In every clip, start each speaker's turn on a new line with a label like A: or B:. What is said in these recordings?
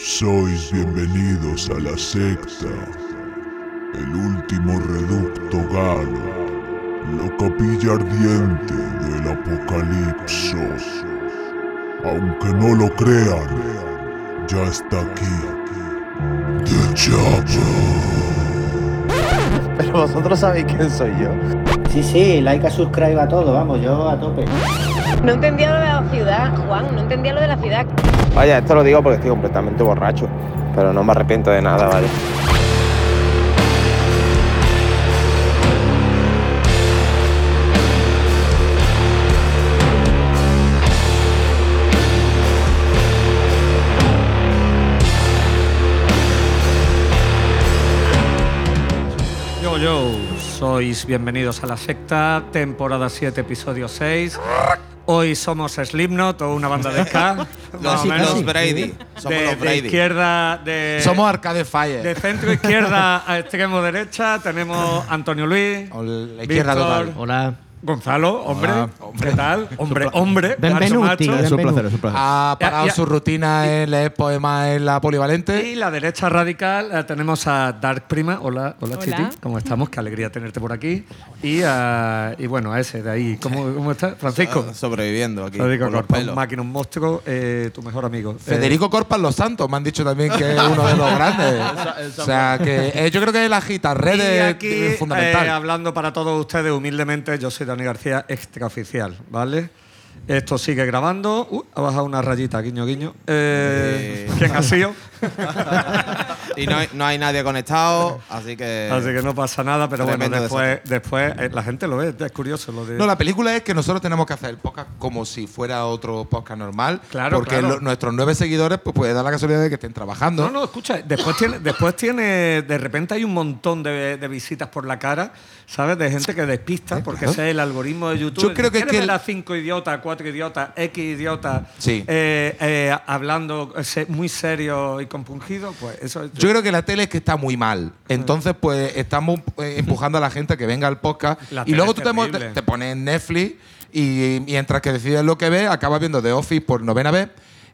A: Sois bienvenidos a la secta, el último reducto galo, la capilla ardiente del apocalipsis. Aunque no lo crean, ya está aquí. The Chopper.
B: Pero vosotros sabéis quién soy yo.
C: Sí, sí, like a subscribe a todo, vamos, yo a tope.
D: No entendía lo de la ciudad, Juan, no entendía lo de la ciudad.
B: Vaya, esto lo digo porque estoy completamente borracho. Pero no me arrepiento de nada, ¿vale?
E: Yo, yo, sois bienvenidos a la secta, temporada 7, episodio 6. Hoy somos Slipknot o una banda de ska.
F: Los, los Brady. Somos
E: de,
F: los
E: de
F: Brady.
E: izquierda, de,
G: Somos Arcade Fire.
E: de centro izquierda a extremo derecha tenemos Antonio Luis,
G: O la izquierda
E: Víctor,
G: total.
H: Hola.
E: Gonzalo, hombre, ¿qué tal? Hombre, hombre,
H: Benvenuti.
E: ganso macho.
H: Es un placer, es un placer.
G: Ha parado
E: Ya, ya.
G: su rutina en leer poemas en la polivalente.
E: Y la derecha radical eh, tenemos a Dark Prima. Hola, hola,
D: Hola.
E: Chiti. ¿Cómo estamos? Qué alegría tenerte por aquí. Y, a- y bueno, a ese de ahí. ¿Cómo, cómo estás? Francisco.
F: Ah, Sobreviviendo aquí.
E: Federico Corpa, un máquina, un monstruo, eh, tu mejor amigo. Eh,
G: Federico Corpas Los Santos, me han dicho también que es uno de los grandes. o sea, que eh, yo creo que la guitarra
E: y
G: de,
E: aquí,
G: de- fundamental.
E: eh, hablando para todos ustedes humildemente, yo soy Dani García, extraoficial, ¿vale? Esto sigue grabando. Uh, ha bajado una rayita, guiño, guiño. Eh. ¿Quién ha sido?
F: Y no hay, no hay nadie conectado, así que.
E: Así que no pasa nada, pero bueno, después, después eh, la gente lo ve, es curioso lo de...
G: No, la película es que nosotros tenemos que hacer el podcast como si fuera otro podcast normal.
E: Claro,
G: porque
E: claro.
G: lo- nuestros nueve seguidores, pues puede dar la casualidad de que estén trabajando.
E: No, no, escucha, después tiene, después tiene, de repente hay un montón de, de visitas por la cara, ¿sabes? De gente que despista, porque
G: claro.
E: ese es el algoritmo de YouTube.
G: Yo creo que es
E: ¿Quieres
G: que
E: cinco idiotas, cuatro idiotas, X idiotas,
G: Sí.
E: eh, eh, hablando muy serio y compungido? Pues eso es.
G: Yo creo que la tele es que está muy mal. Entonces, pues estamos eh, empujando a la gente a que venga al podcast.
E: La
G: y luego tú te, pones en Netflix y mientras que decides lo que ves, acabas viendo The Office por novena vez.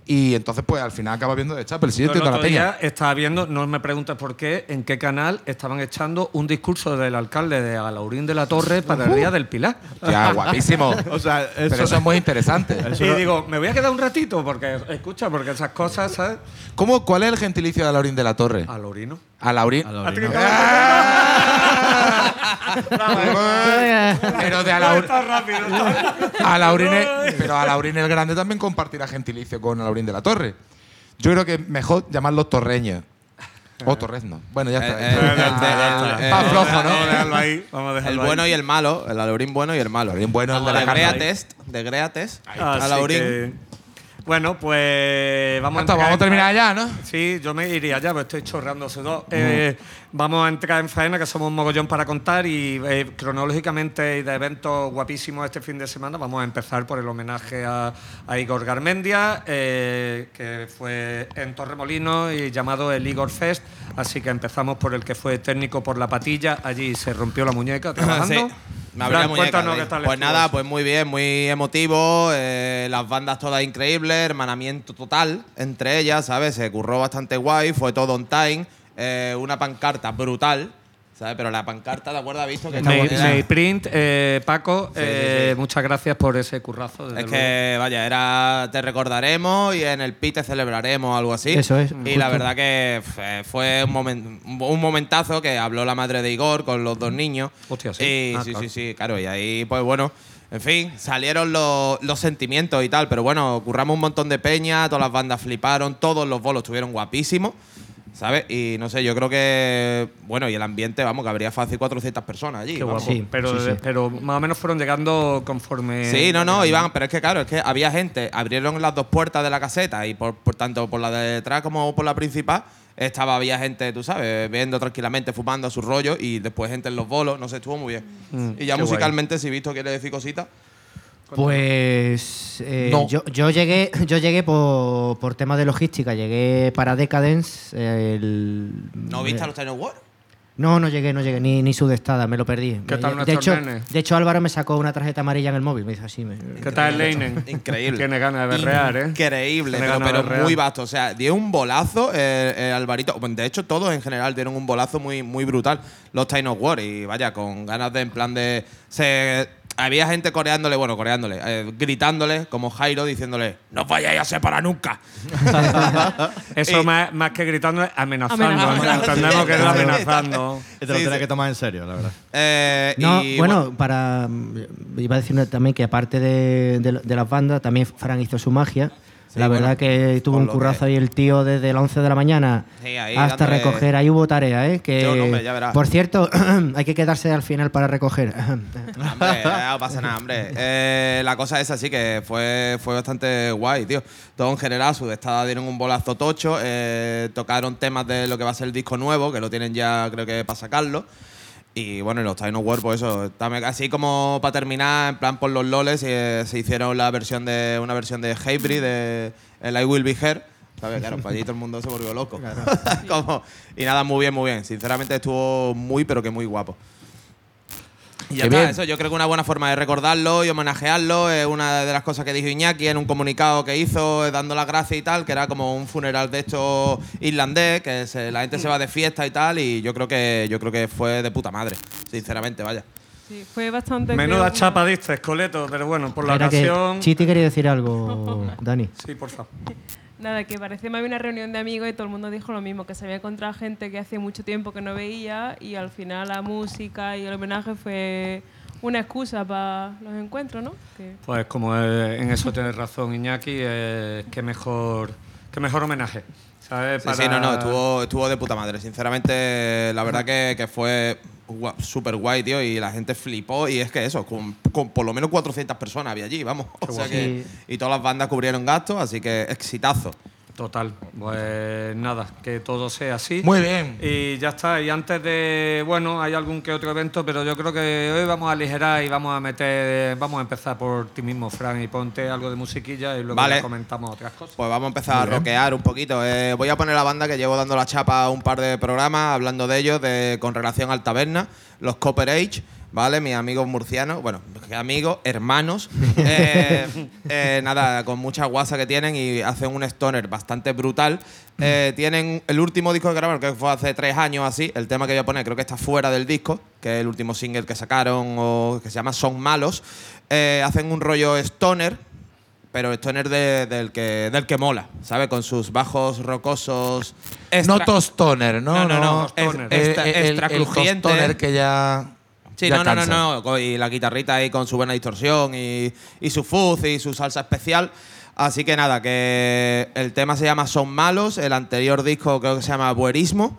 G: Y entonces, pues al final acabas viendo The Chapel. Sí,
E: Yo el
G: la
E: día estaba viendo, no me preguntes por qué, en qué canal estaban echando un discurso del alcalde de Alaurín de la Torre para el Día del Pilar.
G: Ya, guapísimo.
H: O sea,
G: Pero eso es muy interesante.
E: y digo, me voy a quedar un ratito porque, escucha, porque esas cosas, ¿sabes?
G: ¿Cómo, ¿Cuál es el gentilicio de Alaurín de la Torre?
E: Alaurino.
G: Alaurín.
E: ¿A ti qué te
G: Pero de
E: rápido.
G: Alaurín es- pero Alaurín el Grande también compartirá gentilicio con Alaurín de la Torre. Yo creo que es mejor llamarlos torreños. O torreznos. Bueno, ya está.
F: Eh, eh, eh,
G: está.
F: eh,
G: flojo,
E: Vamos a
G: ¿no?
E: dejarlo ahí. Vamos a
F: El
E: dejarlo
F: bueno
E: ahí.
F: y el malo, el Alaurín bueno y el malo.
G: Alaurín bueno, el de la
F: de. Grea Test, de Grea Test,
E: Así
F: Alaurín.
E: que- bueno, pues vamos
G: está,
E: entrar
G: vamos a terminar ya, ¿no?
E: Sí, yo me iría ya, porque estoy chorreando sudor. Eh, vamos a entrar en faena, que somos un mogollón para contar y eh, cronológicamente y de eventos guapísimos este fin de semana vamos a empezar por el homenaje a, a Igor Garmendia, eh, que fue en Torremolinos y llamado el Igor Fest. Así que empezamos por el que fue técnico por la patilla. Allí se rompió la muñeca trabajando.
F: Sí. Me
E: Fran,
F: muñeca,
E: cuéntanos qué tal
F: Pues nada, pues muy bien, muy emotivo. las bandas todas increíbles, hermanamiento total entre ellas, ¿sabes? Se curró bastante guay, fue todo on time. eh, una pancarta brutal, ¿sabes? Pero la pancarta, ¿de acuerdo? ¿Has visto que
E: May-
F: era-
E: Mayprint, eh, Paco,
F: Sí, sí,
E: eh,
F: sí.
E: muchas gracias por ese currazo. desde
F: Es
E: luego.
F: que, vaya, era te recordaremos y en el PI te celebraremos, algo así.
H: Eso es,
F: Y
H: justo.
F: la verdad que fue, fue un, momen- un momentazo que habló la madre de Igor con los dos niños.
E: Hostia, sí.
F: Y,
E: Ah,
F: sí,
E: claro.
F: sí, sí, claro. Y ahí, pues bueno, en fin, salieron los, los sentimientos y tal. Pero bueno, curramos un montón de peña, todas las bandas fliparon, todos los bolos estuvieron guapísimos. ¿Sabes? Y no sé, yo creo que. Bueno, y el ambiente, vamos, que habría fácil 400 personas allí.
E: Qué guapo.
H: Sí,
E: pero,
H: sí, sí.
E: pero más o menos fueron llegando conforme.
F: Sí, no, no, iban, pero es que claro, es que había gente, abrieron las dos puertas de la caseta y por, por tanto por la de detrás como por la principal, estaba, había gente, tú sabes, viendo tranquilamente, fumando a su rollo y después gente en los bolos, no sé, estuvo muy bien.
E: Mm,
F: y ya musicalmente, si Visto quiere decir cositas.
H: Pues eh,
G: No.
H: yo, yo llegué, yo llegué por, por temas de logística, llegué para Decadence. el-
F: ¿No viste a
H: eh,
F: los Tiny War?
H: No, no llegué, no llegué, ni, ni sudestada, me lo perdí.
E: ¿Qué tal
H: de, hecho,
E: nenes?
H: de hecho, Álvaro me sacó una tarjeta amarilla en el móvil, me dice así. Me,
E: ¿Qué tal Leinen?
F: Increíble.
E: Tiene ganas de berrear, ¿eh?
F: Increíble, pero, muy vasto. O sea, dio un bolazo eh, eh, Alvarito. Bueno, De hecho, todos en general dieron un bolazo muy, muy brutal. Los Time of War. Y vaya, con ganas de, en plan de. Se, había gente coreándole, bueno, coreándole, eh, gritándole, como Jairo, diciéndole: No os vayáis a separar nunca.
E: Eso
F: Y-
E: más, más que gritando es amenazando.
I: Amenazando.
E: Entendemos que es amenazando.
J: Te lo
F: Sí,
J: tienes
F: sí.
J: que tomar en serio, la verdad.
F: Eh,
H: No,
F: y
H: bueno, para. Iba a decir también que aparte de, de- de las bandas, también Fran hizo su magia.
F: Sí,
H: la
F: bueno,
H: verdad que tuvo
F: por
H: un currazo
F: que-
H: ahí el tío desde las 11 de la mañana
F: Sí,
H: hasta
F: dándole-
H: recoger. Ahí hubo tarea, ¿eh? Que,
F: hombre, ya
H: por cierto, hay que quedarse al final para recoger.
F: Hombre, no pasa nada, hombre. Eh, la cosa es así que fue, fue bastante guay, tío. Todo en general, su destada dieron un bolazo tocho, eh, tocaron temas de lo que va a ser el disco nuevo, que lo tienen ya creo que para sacarlo. Y bueno, los Time of War, pues eso, también- así como para terminar, en plan por los loles, eh, se hicieron la versión de una versión de Hatebreed de el I Will Be Here. ¿Sabes? Claro, para allí todo el mundo se volvió loco. Como- y nada, muy bien, muy bien. Sinceramente estuvo muy, pero que muy guapo. Y ya está, eso yo creo que una buena forma de recordarlo y homenajearlo es una de las cosas que dijo Iñaki en un comunicado que hizo eh, dando las gracias y tal, que era como un funeral de estos irlandés, que se- la gente se va de fiesta y tal, y yo creo que yo creo que fue de puta madre, sinceramente, vaya.
I: Sí, fue bastante.
E: Menuda
I: creo,
E: chapa diste, Escoleto, pero bueno, por la
H: Era que
E: ocasión.
H: Chiti quería decir algo, Dani.
E: Sí, por favor.
I: Nada, que parecía más bien una reunión de amigos y todo el mundo dijo lo mismo, que se había encontrado gente que hacía mucho tiempo que no veía y al final la música y el homenaje fue una excusa para los encuentros, ¿no? Que-
E: Pues como eh, en eso tienes razón, Iñaki, eh, qué mejor, qué mejor homenaje. ¿sabes?
F: Sí, sí, no, no, estuvo, estuvo de puta madre. Sinceramente, la verdad que, que fue súper guay, tío, y la gente flipó. Y es que eso, con, con por lo menos 400 personas había allí, vamos. O sea que, y todas las bandas cubrieron gastos, así que exitazo.
E: Total. Pues nada, que todo sea así.
G: Muy bien.
E: Y ya está. Y antes de. Bueno, hay algún que otro evento, pero yo creo que hoy vamos a aligerar y vamos a meter. Vamos a empezar por ti mismo, Fran, y ponte algo de musiquilla y luego
F: Vale.
E: comentamos otras cosas.
F: Pues vamos a empezar a rockear un poquito. Eh, voy a poner la banda que llevo dando la chapa a un par de programas hablando de ellos de, con relación al taberna, los Copper Age. ¿Vale? Mis amigos murcianos, bueno, ¿qué amigos, hermanos, eh, eh, nada, con mucha guasa que tienen y hacen un stoner bastante brutal. Eh, tienen el último disco que grabaron, que fue hace tres años así, el tema que voy a poner creo que está fuera del disco, que es el último single que sacaron, o que se llama Son Malos. Eh, hacen un rollo stoner, pero stoner de- del, que, del que mola, ¿sabes? Con sus bajos rocosos.
G: No
F: extra-
G: tostoner, ¿no?
F: No, no, no,
G: Es-
F: es- extra-
G: el-
F: extra
G: el
F: crujiente.
G: tostoner que ya.
F: Sí,
G: ya
F: no, no, no, no, Y la guitarrita ahí con su buena distorsión y, y su fuzz y su salsa especial. Así que nada, que el tema se llama Son Malos. El anterior disco creo que se llama Buerismo.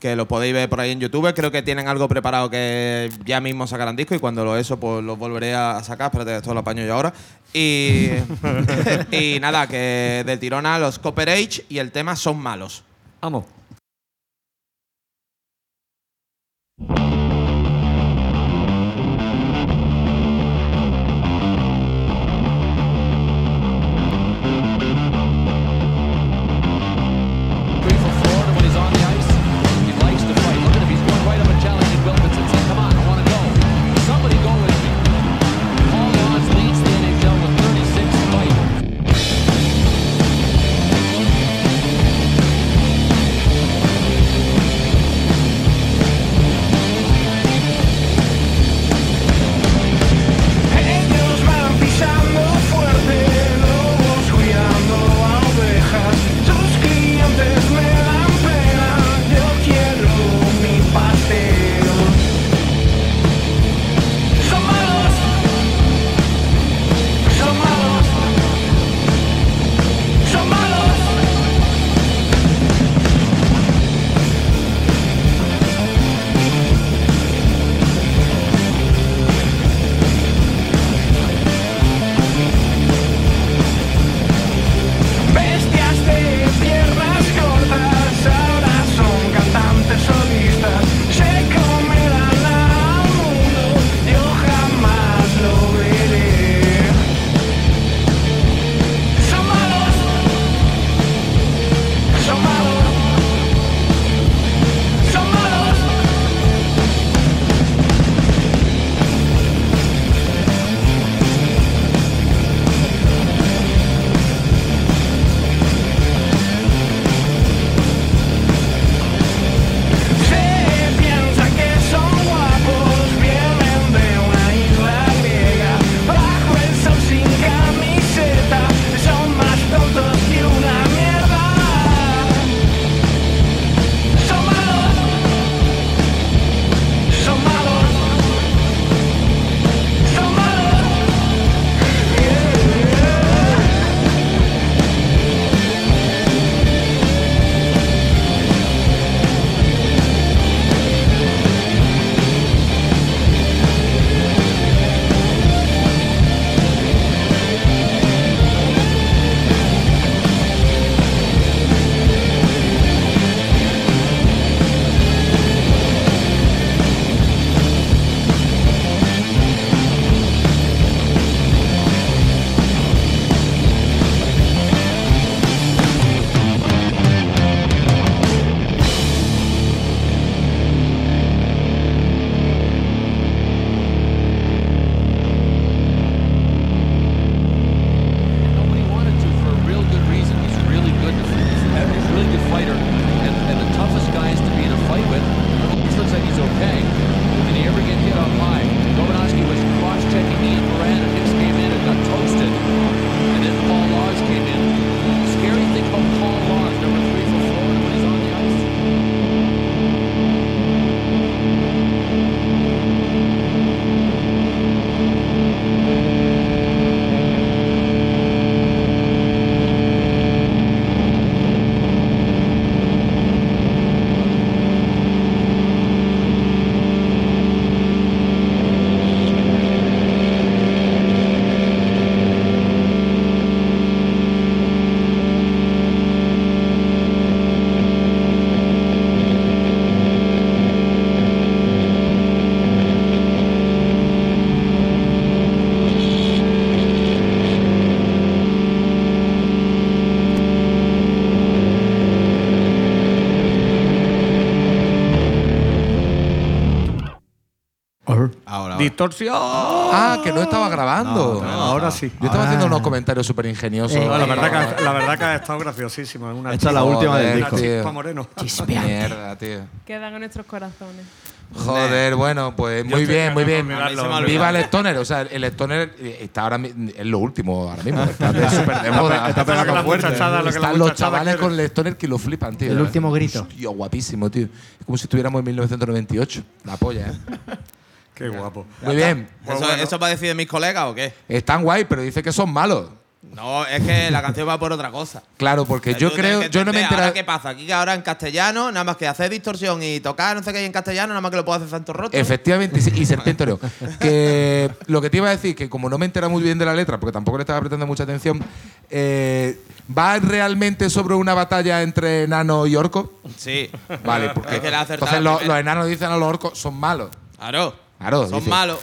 F: Que lo podéis ver por ahí en YouTube. Creo que tienen algo preparado que ya mismo sacarán disco y cuando lo eso, pues lo volveré a sacar. Espérate, esto lo apaño yo ahora. Y, y nada, que de tirona los Copper Age y el tema Son Malos.
E: Vamos. Distorsión.
G: Ah, que no estaba grabando.
E: No, ahora sí.
G: Yo estaba haciendo unos comentarios súper ingeniosos.
E: No, la, verdad que, la verdad que ha estado graciosísimo. Una
J: Esta es la última del disco.
E: chispa moreno.
G: Mierda, tío.
I: Quedan en nuestros corazones.
G: Joder, bueno, pues muy bien, muy bien. Viva el Stoner. O sea, el Stoner está ahora es lo último ahora mismo. Está de súper de moda.
J: está pegando fuerte.
G: Están los chavales con el Stoner que lo flipan, tío.
H: El último grito.
G: Guapísimo, tío. Es como si estuviéramos en 1998. La polla, ¿eh?
E: Qué guapo.
G: Muy bien.
F: ¿Eso, ¿Eso va a decir de mis colegas o qué?
G: Están guay, pero dice que son malos.
F: No, es que la canción va por otra cosa.
G: Claro, porque yo creo, yo no me enterado.
F: Ahora, ¿qué pasa? Aquí que ahora en castellano, nada más que hacer distorsión y tocar no sé qué hay en castellano, nada más que lo puedo hacer Santo Roto.
G: Efectivamente, y, y Serpiente Oreo. Que lo que te iba a decir, que como no me entera muy bien de la letra, porque tampoco le estaba prestando mucha atención, eh, ¿va realmente sobre una batalla entre enano y orco?
F: Sí.
G: Vale, porque
F: Es que acertado
G: entonces los enanos dicen a los orcos son malos.
F: Claro.
G: Claro,
F: Son
G: dice,
F: malos.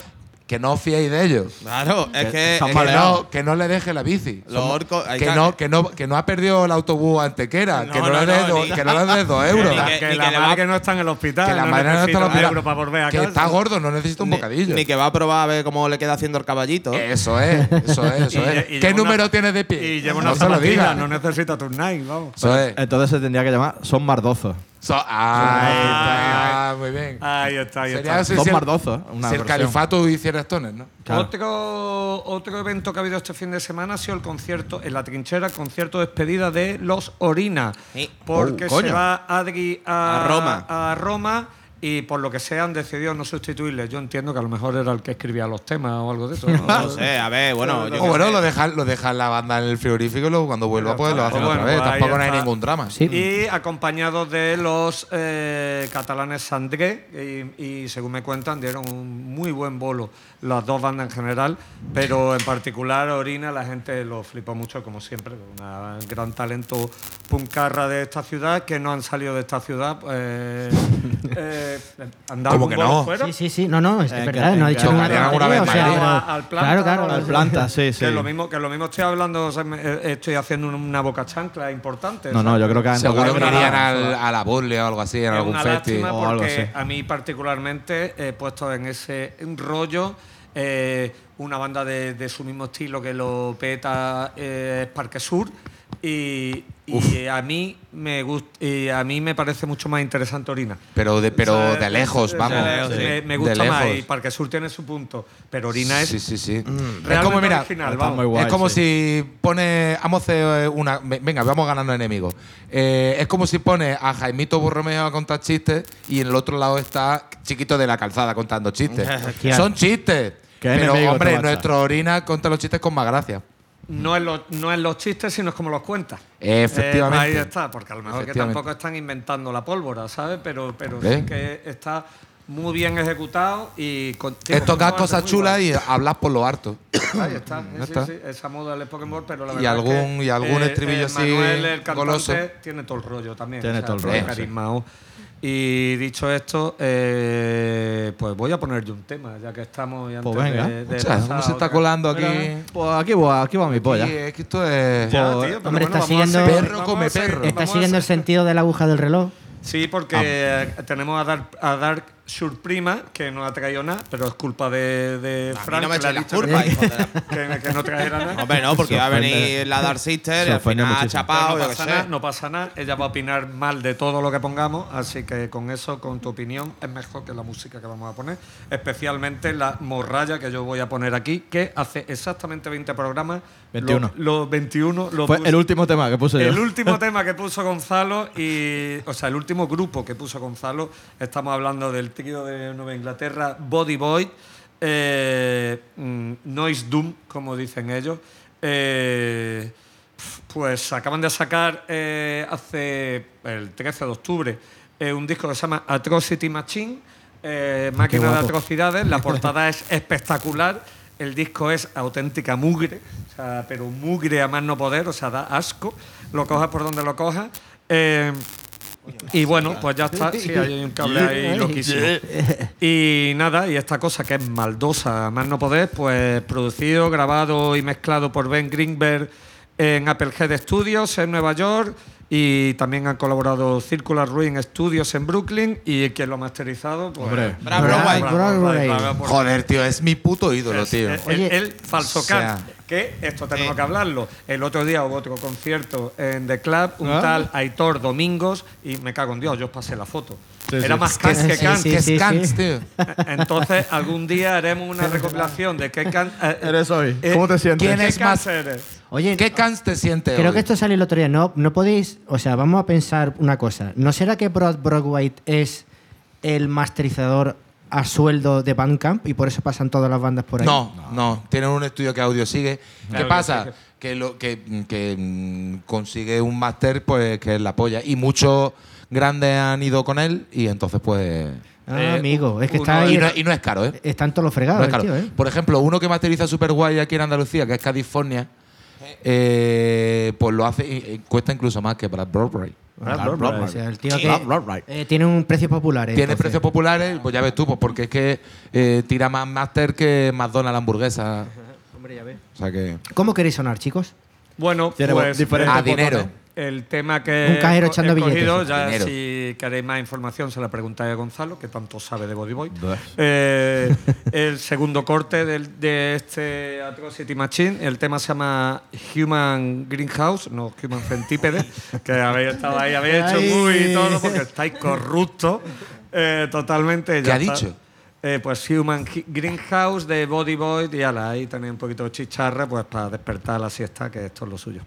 G: Que no os fiéis de ellos.
F: Claro, es que.
J: están
F: es
G: Que
F: que
G: no, que no le deje la bici.
F: Los orcos. ahí
G: Que no, que, no, que no ha perdido el autobús antequera.
F: No,
G: que, no
F: no,
G: le dé
F: no,
G: do-
F: ni-
G: que no le dos euros.
F: Ni que-
E: que
F: ni
E: la
F: que
E: madre que no está en el hospital.
G: que la
E: no
G: madre no está
E: un
G: la
E: euro para volver a
G: Que
E: casa.
G: está gordo, no necesita un
F: Ni-
G: bocadillo.
F: Ni que va a probar a ver cómo le queda haciendo el caballito.
G: Eso es, eso es, eso es.
E: y
G: ¿Qué número
E: una-
G: tienes de pie?
E: Y lleva
G: no
E: una
G: se lo
E: zapatilla,
G: diga.
E: no necesita tu Nike, vamos.
J: Entonces se tendría que llamar Son Mardosos.
G: So- ahí está, muy bien.
E: Ahí está, ahí
G: Sería
E: está.
J: Son
G: si el-
J: Mardosos. Una
G: si el
J: versión.
G: califato hiciera Stoner, ¿no?
J: Claro.
E: Otro, otro evento que ha habido este fin de semana ha sido el concierto en la trinchera, concierto de despedida de los Orina.
F: Sí.
E: Porque
J: Oh,
E: se va Adri a,
F: A Roma.
E: a Roma y por lo que sea han decidido no sustituirle. Yo entiendo que a lo mejor era el que escribía los temas o algo de eso. ¿no?
F: No sé, a ver, bueno. yo
G: O bueno,
F: sé.
G: lo dejan lo dejan la banda en el frigorífico y luego cuando vuelva pues lo hacen
E: Pues bueno,
G: otra vez.
E: pues
G: Tampoco no hay ningún drama.
H: Sí.
E: Y acompañados de los eh, catalanes Sandré, y, y según me cuentan, dieron un muy buen bolo las dos bandas en general, pero en particular Orina la gente lo flipó mucho, como siempre, una gran talento puncarra de esta ciudad, que no han salido de esta ciudad. Eh, eh, ¿han dado
G: ¿Cómo que no?
E: fuera?
H: Sí, sí, sí. No, no, es
J: En
H: verdad.
J: que-
H: No ha dicho
J: que
H: ninguna
G: tocarían alguna
H: tontería,
G: vez
H: o sea,
G: Madrid.
H: pero-
E: Al- planta,
H: Claro, claro.
J: Al planta, sí, sí.
E: Que lo mismo que lo mismo estoy hablando, o sea, me- eh, estoy haciendo una boca chancla importante.
J: No, no, yo creo que han
G: Seguro
J: tocado
G: que irían al- a la Burle o algo así, en
E: Es
G: algún
E: una
G: festi.
E: lástima
J: o algo
E: porque
J: así.
E: a mí particularmente he puesto en ese rollo eh, una banda de, de su mismo estilo que lo peta eh, Parque Sur y, y a mí me gusta y a mí me parece mucho más interesante Orina.
G: Pero de, pero
E: O sea,
G: de lejos,
E: eh,
G: vamos.
E: eh,
F: sí.
E: Me, me
G: De
E: gusta más y Parque Sur tiene su punto, pero Orina es
G: Sí, sí, sí. Es
E: realmente
G: como, mira,
E: original, vamos.
J: guay,
G: es como
J: sí.
G: si pone. Vamos a hacer una. ve- Venga, vamos ganando enemigos. Eh, es como si pone a Jaimito Borromeo a contar chistes y en el otro lado está Chiquito de la Calzada contando chistes. Son chistes. Pero,
J: enemigo,
G: hombre, nuestro Orina conta los chistes con más gracia.
E: No en, los, no en los chistes, sino es como los cuentas.
G: Efectivamente.
E: Eh, ahí está, porque a lo mejor que tampoco están inventando la pólvora, ¿sabes? Pero, pero
G: ¿Eh?
E: sí que está muy bien ejecutado y con,
G: Es tocar cosas chulas y hablar por lo harto.
E: Ahí está, sí,
G: está.
E: sí, esa moda del Pokémon, pero la
G: Y
E: verdad
G: algún-
E: es que,
G: y algún estribillo así
E: Manuel, el cantante,
G: goloso.
E: tiene todo el rollo también.
J: Tiene todo el rollo, sí.
E: Y dicho esto, eh, pues voy a poner yo un tema, ya que estamos y antes
J: Pues venga.
E: de, de pasar
G: ¿Cómo
E: a
G: se está colando aquí?
E: Mira,
J: Pues aquí va, aquí va mi polla.
G: Sí, es que esto es.
E: ya,
J: Pues,
E: tío, pero
H: hombre,
E: bueno,
H: está siguiendo-
G: Perro come perro.
H: Está siguiendo el sentido de la aguja del reloj.
E: Sí, porque eh, tenemos a Dark, a Dark Surprima, que no ha traído nada, pero es culpa de, de
F: A mí
E: Frank.
F: no me
E: que le ha
F: echéis la
E: dicho
F: culpa,
E: que,
F: hijo de la-
E: que- que no trajera nada.
F: Hombre, no, porque va a venir la Dark Sister y
J: Se
F: al final ha
J: muchísimo.
F: chapado, yo
E: no
F: qué
E: pasa
F: sé.
E: nada, no pasa nada. Ella va a opinar mal de todo lo que pongamos, así que con eso, con tu opinión, es mejor que la música que vamos a poner. Especialmente la morralla que yo voy a poner aquí, que hace exactamente 20 programas.
J: 21.
E: Los, los 21 lo
J: Fue
E: puse-
J: el último tema que puse yo.
E: el último tema que puso Gonzalo y, o sea, el último grupo que puso Gonzalo, estamos hablando del trío de Nueva Inglaterra, Body Boy, eh, mm, Noise Doom, como dicen ellos. Eh, pues acaban de sacar eh, hace el 13 de octubre un disco que se llama Atrocity Machine, máquina de atrocidades. La portada es espectacular. El disco es auténtica mugre, o sea, pero mugre a más no poder, o sea, da asco. Lo cojas por donde lo cojas. Y bueno, pues ya está. Sí, hay un cable ahí loquísimo. Y nada, y esta cosa que es maldosa, más no poder, pues producido, grabado y mezclado por Ben Greenberg en Applehead Studios en Nueva York Y también han colaborado Circular Ruin Studios en Brooklyn y quien lo ha masterizado, pues.
J: Hombre.
F: Broadway,
E: Brad Broadway.
G: Joder, tío, es mi puto ídolo,
E: Es-
G: tío.
H: Oye,
E: el, el falso
G: o sea,
E: que esto tenemos
F: Sí.
E: que hablarlo. El otro día hubo otro concierto en The Club, un
J: Ah.
E: tal Aitor Domingos, y me cago en Dios, yo os pasé la foto.
J: Sí,
E: Era
J: sí.
E: más
G: ¿Qué
E: Kant que
H: sí,
E: Kant. Entonces, algún día haremos una recopilación de qué Kant. eh,
J: Eres hoy.
E: eh,
J: ¿Cómo te sientes?
G: ¿quién
E: ¿Qué
G: es más-
E: eres?
H: Oye,
G: ¿Qué Kant te siente
H: creo
G: hoy?
H: que esto salió el otro día. No, no podéis. O sea, vamos a pensar una cosa. ¿No será que Brad Broadway es el masterizador a sueldo de Bandcamp y por eso pasan todas las bandas por ahí?
G: No, no, tienen un estudio que audio sigue. ¿Qué pasa? Que, lo, que, que, mm, consigue un máster pues que es la polla. Y muchos grandes han ido con él y entonces pues...
H: Ah,
E: Eh,
H: amigo, es que
E: uno-
H: está ahí.
G: Y no, y no es caro, ¿eh?
H: Están todos los
G: No
H: fregados,
G: es
H: el
G: caro.
H: tío, ¿eh?
G: Por ejemplo, uno que masteriza super guay aquí en Andalucía, que es California, eh, pues lo hace, y- y cuesta incluso más que Brad Broadway.
H: O sea, el tío
J: Sí.
H: que
J: Right, right, right.
H: eh, tiene un precio popular.
G: Tiene
H: entonces.
G: precios populares, pues ya ves tú, pues porque es que eh, tira más máster que McDonald's hamburguesa.
H: Hombre, ya ves.
G: O sea que.
H: ¿Cómo queréis sonar, chicos?
E: Bueno, pues
J: diferentes
G: A dinero.
E: El tema que
H: Un cajero
E: he
H: echando
E: cogido,
H: billetes.
E: ya
G: Dinero.
E: si queréis más información se la preguntáis a Gonzalo, que tanto sabe de Body Boy. Eh, el segundo corte del- de este Atrocity Machine, el tema se llama Human Greenhouse, no Human Centípede, que habéis estado ahí, habéis hecho muy y todo porque estáis corruptos eh, totalmente.
G: ¿Qué
E: ya
G: ha
E: está.
G: dicho?
E: Eh, pues Human Greenhouse de Body Boy y ala, ahí tenéis un poquito de chicharra pues para despertar la siesta, que esto es lo suyo.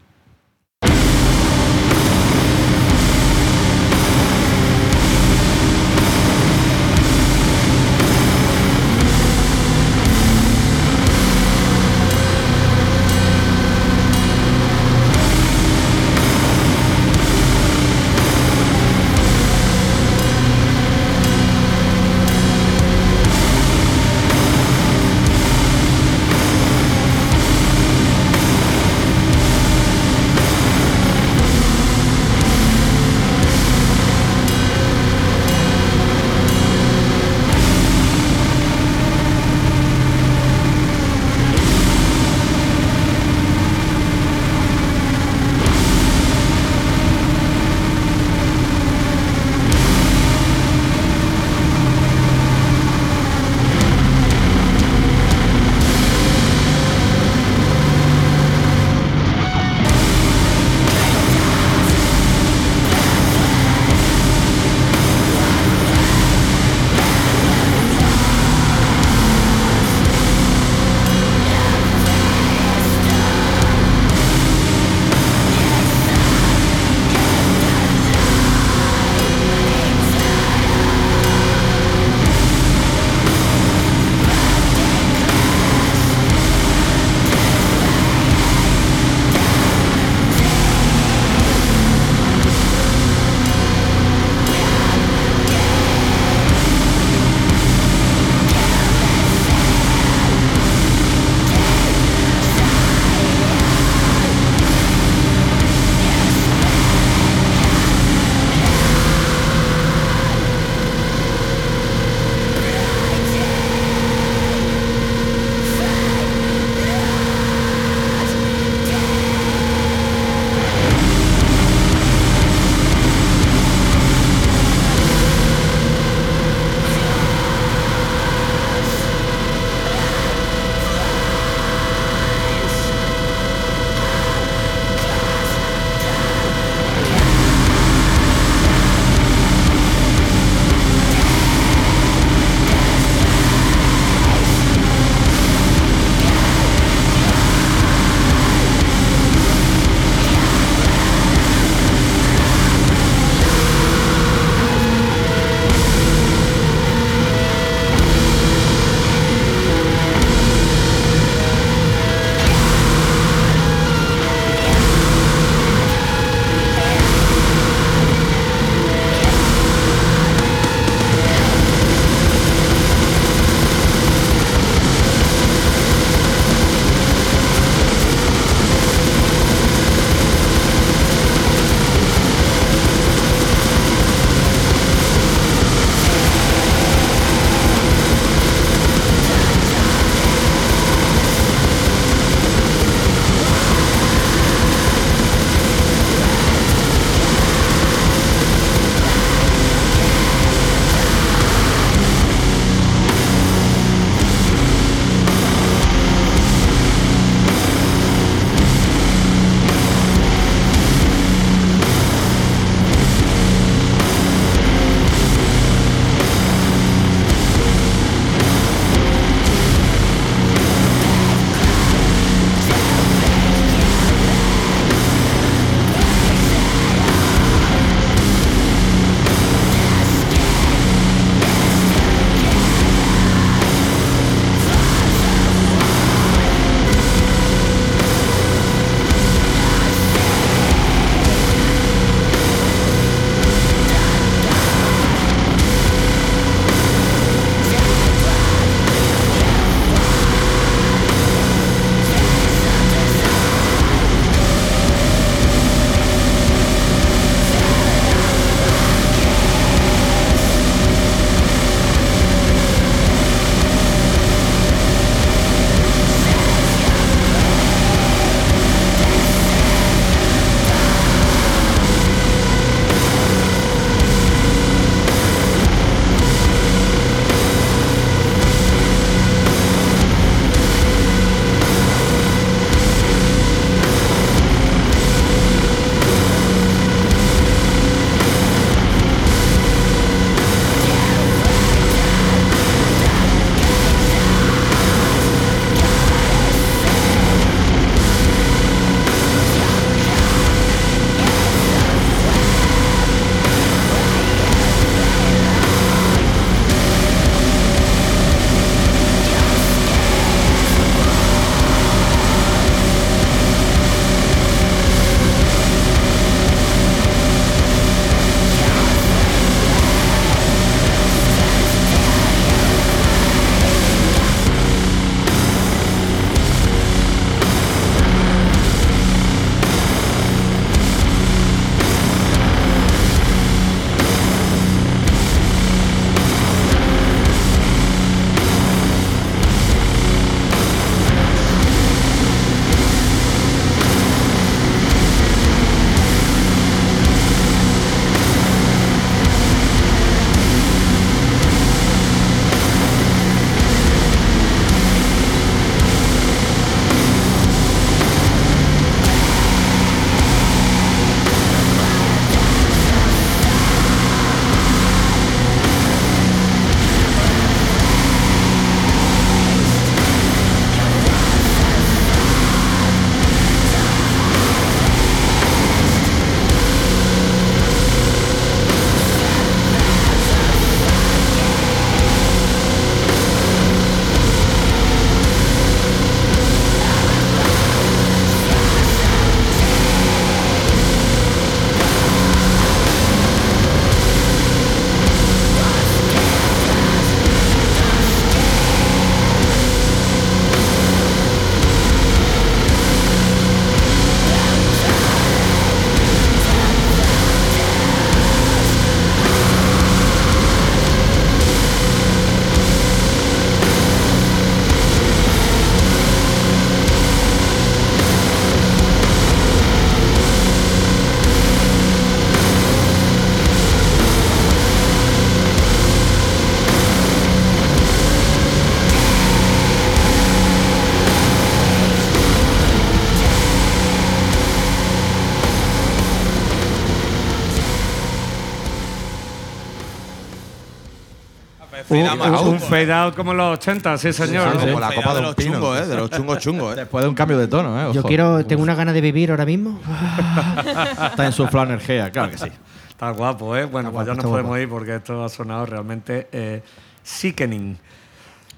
E: Un,
F: fade out más
E: un fade out como en los 80, sí, señor.
G: sí, como la copa de
F: los chungos, ¿eh? De los chungos chungos, ¿eh?
J: Después de un cambio de tono, ¿eh?
H: Yo quiero, tengo una gana de vivir ahora mismo.
J: Está insuflado energía, claro que sí.
E: Está guapo, ¿eh? Bueno,
H: Está
E: pues ya
H: guapo,
E: nos podemos
H: guapo.
E: ir porque esto ha sonado realmente eh, sickening.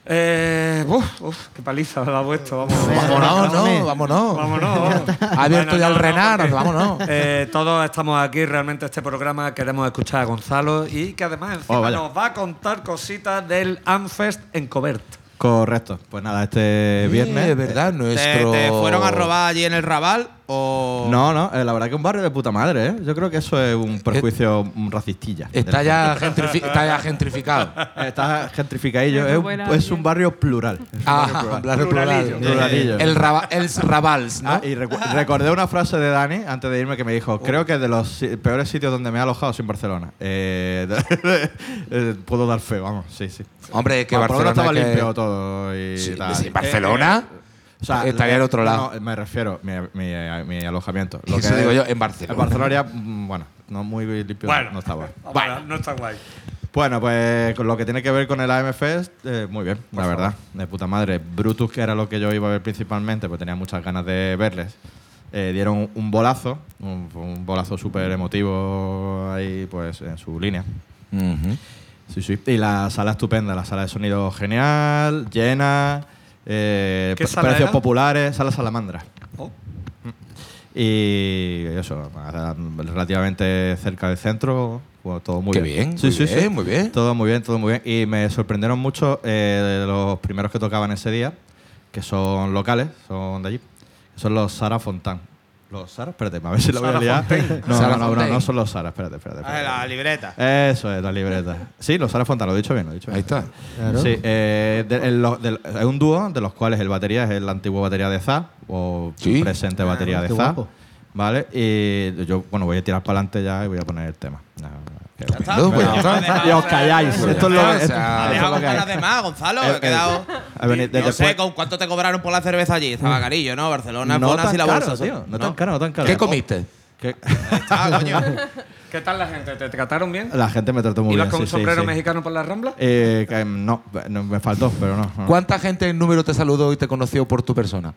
E: Eh, uf, uf, qué paliza me ha puesto. Vamos,
G: Vámonos, no, vámonos.
E: Vámonos.
G: Ha abierto ya el Renar, vámonos.
E: Eh, todos estamos aquí, realmente este programa queremos escuchar a Gonzalo y que además encima
J: Oh,
E: nos va a contar cositas del Amfest en Covert.
J: Correcto. Pues nada, este viernes.
G: Es verdad,
F: ¿Te,
G: nuestro.
F: te fueron a robar allí en el Raval o...?
J: No, no, eh, la verdad que un barrio de puta madre, ¿eh? Yo creo que eso es un perjuicio mm, racistilla.
G: Está ya, gentrifi- está ya gentrificado.
J: Está gentrificadillo. Es, un- es un barrio plural.
G: Ah, claro,
E: Pluralillo.
G: plural.
J: Pluralillo.
G: El, raba- el Rabals, ¿no?
J: Ah, y recu- recordé una frase de Dani antes de irme que me dijo: Creo que es de los si- peores sitios donde me he alojado sin Barcelona. Eh, eh, puedo dar fe, vamos, sí, sí.
G: Hombre, que
J: Ah,
G: Barcelona.
J: estaba
G: que-
J: limpio todo. Y
G: Sí,
J: tal.
G: sí, Barcelona
J: O sea,
G: estaría al otro lado.
J: No, me refiero, mi, mi, mi alojamiento. Lo
G: Eso
J: que
G: digo yo, en Barcelona.
J: En Barcelona, ya, mm, bueno, no muy limpio,
E: Bueno,
J: no estaba.
E: Bueno, no está guay.
J: Bueno, pues con lo que tiene que ver con el AMFest, eh, muy bien, la verdad. De puta madre. Brutus, que era lo que yo iba a ver principalmente, pues tenía muchas ganas de verles. Eh, dieron un bolazo, un, un bolazo súper emotivo ahí, pues en su línea. Sí, sí. Y la sala estupenda, la sala de sonido genial, llena, eh,
E: ¿Qué sala
J: precios
E: era?
J: populares, sala Salamandra.
E: Oh,
J: Y eso, relativamente cerca del centro, bueno, todo muy
G: Qué
J: bien.
G: bien, muy bien, muy bien.
J: Todo muy bien, todo muy bien. Y me sorprendieron mucho eh, los primeros que tocaban ese día, que son locales, son de allí, que son los Sara Fontán. ¿Los Sara? Espérate, a ver si lo voy a liar. No,
G: Sara
J: no, no, no, no son los Sara, espérate, espérate.
F: Ah, la libreta.
J: Eso es, la libreta. Sí, los Sara Fontán, lo he dicho bien, lo he dicho
G: Ahí está.
J: Sí, eh, es un dúo de los cuales el batería es el antiguo batería de ZA o
G: Sí.
J: presente batería de ZA. ¿Vale? Y yo, bueno, voy a tirar para adelante ya y voy a poner el tema. No, que-
G: Estupendo, pues ya está.
J: y os calláis.
G: Pues
J: Esto es
G: ya
J: lo,
G: está, o sea,
F: Ha dejado con
J: que
F: ganas de más, Gonzalo. He quedado. No sé con cuánto te cobraron por la cerveza allí. Estaba carillo, ¿no? Barcelona,
J: no tan
F: y la
J: caro,
F: bolsa.
J: tío. No, tan caro, no tan caro.
G: ¿Qué comiste?
J: Que-
F: Ah, coño.
E: ¿Qué tal la gente? ¿Te trataron bien?
J: La gente me trató muy
E: ¿Ibas
J: bien.
E: con
J: sí,
E: un
J: sí,
E: sombrero
J: sí.
E: mexicano por la rambla?
J: Eh, que, no, no, me faltó, pero no. no.
G: ¿Cuánta gente en número te saludó y te conoció por tu persona?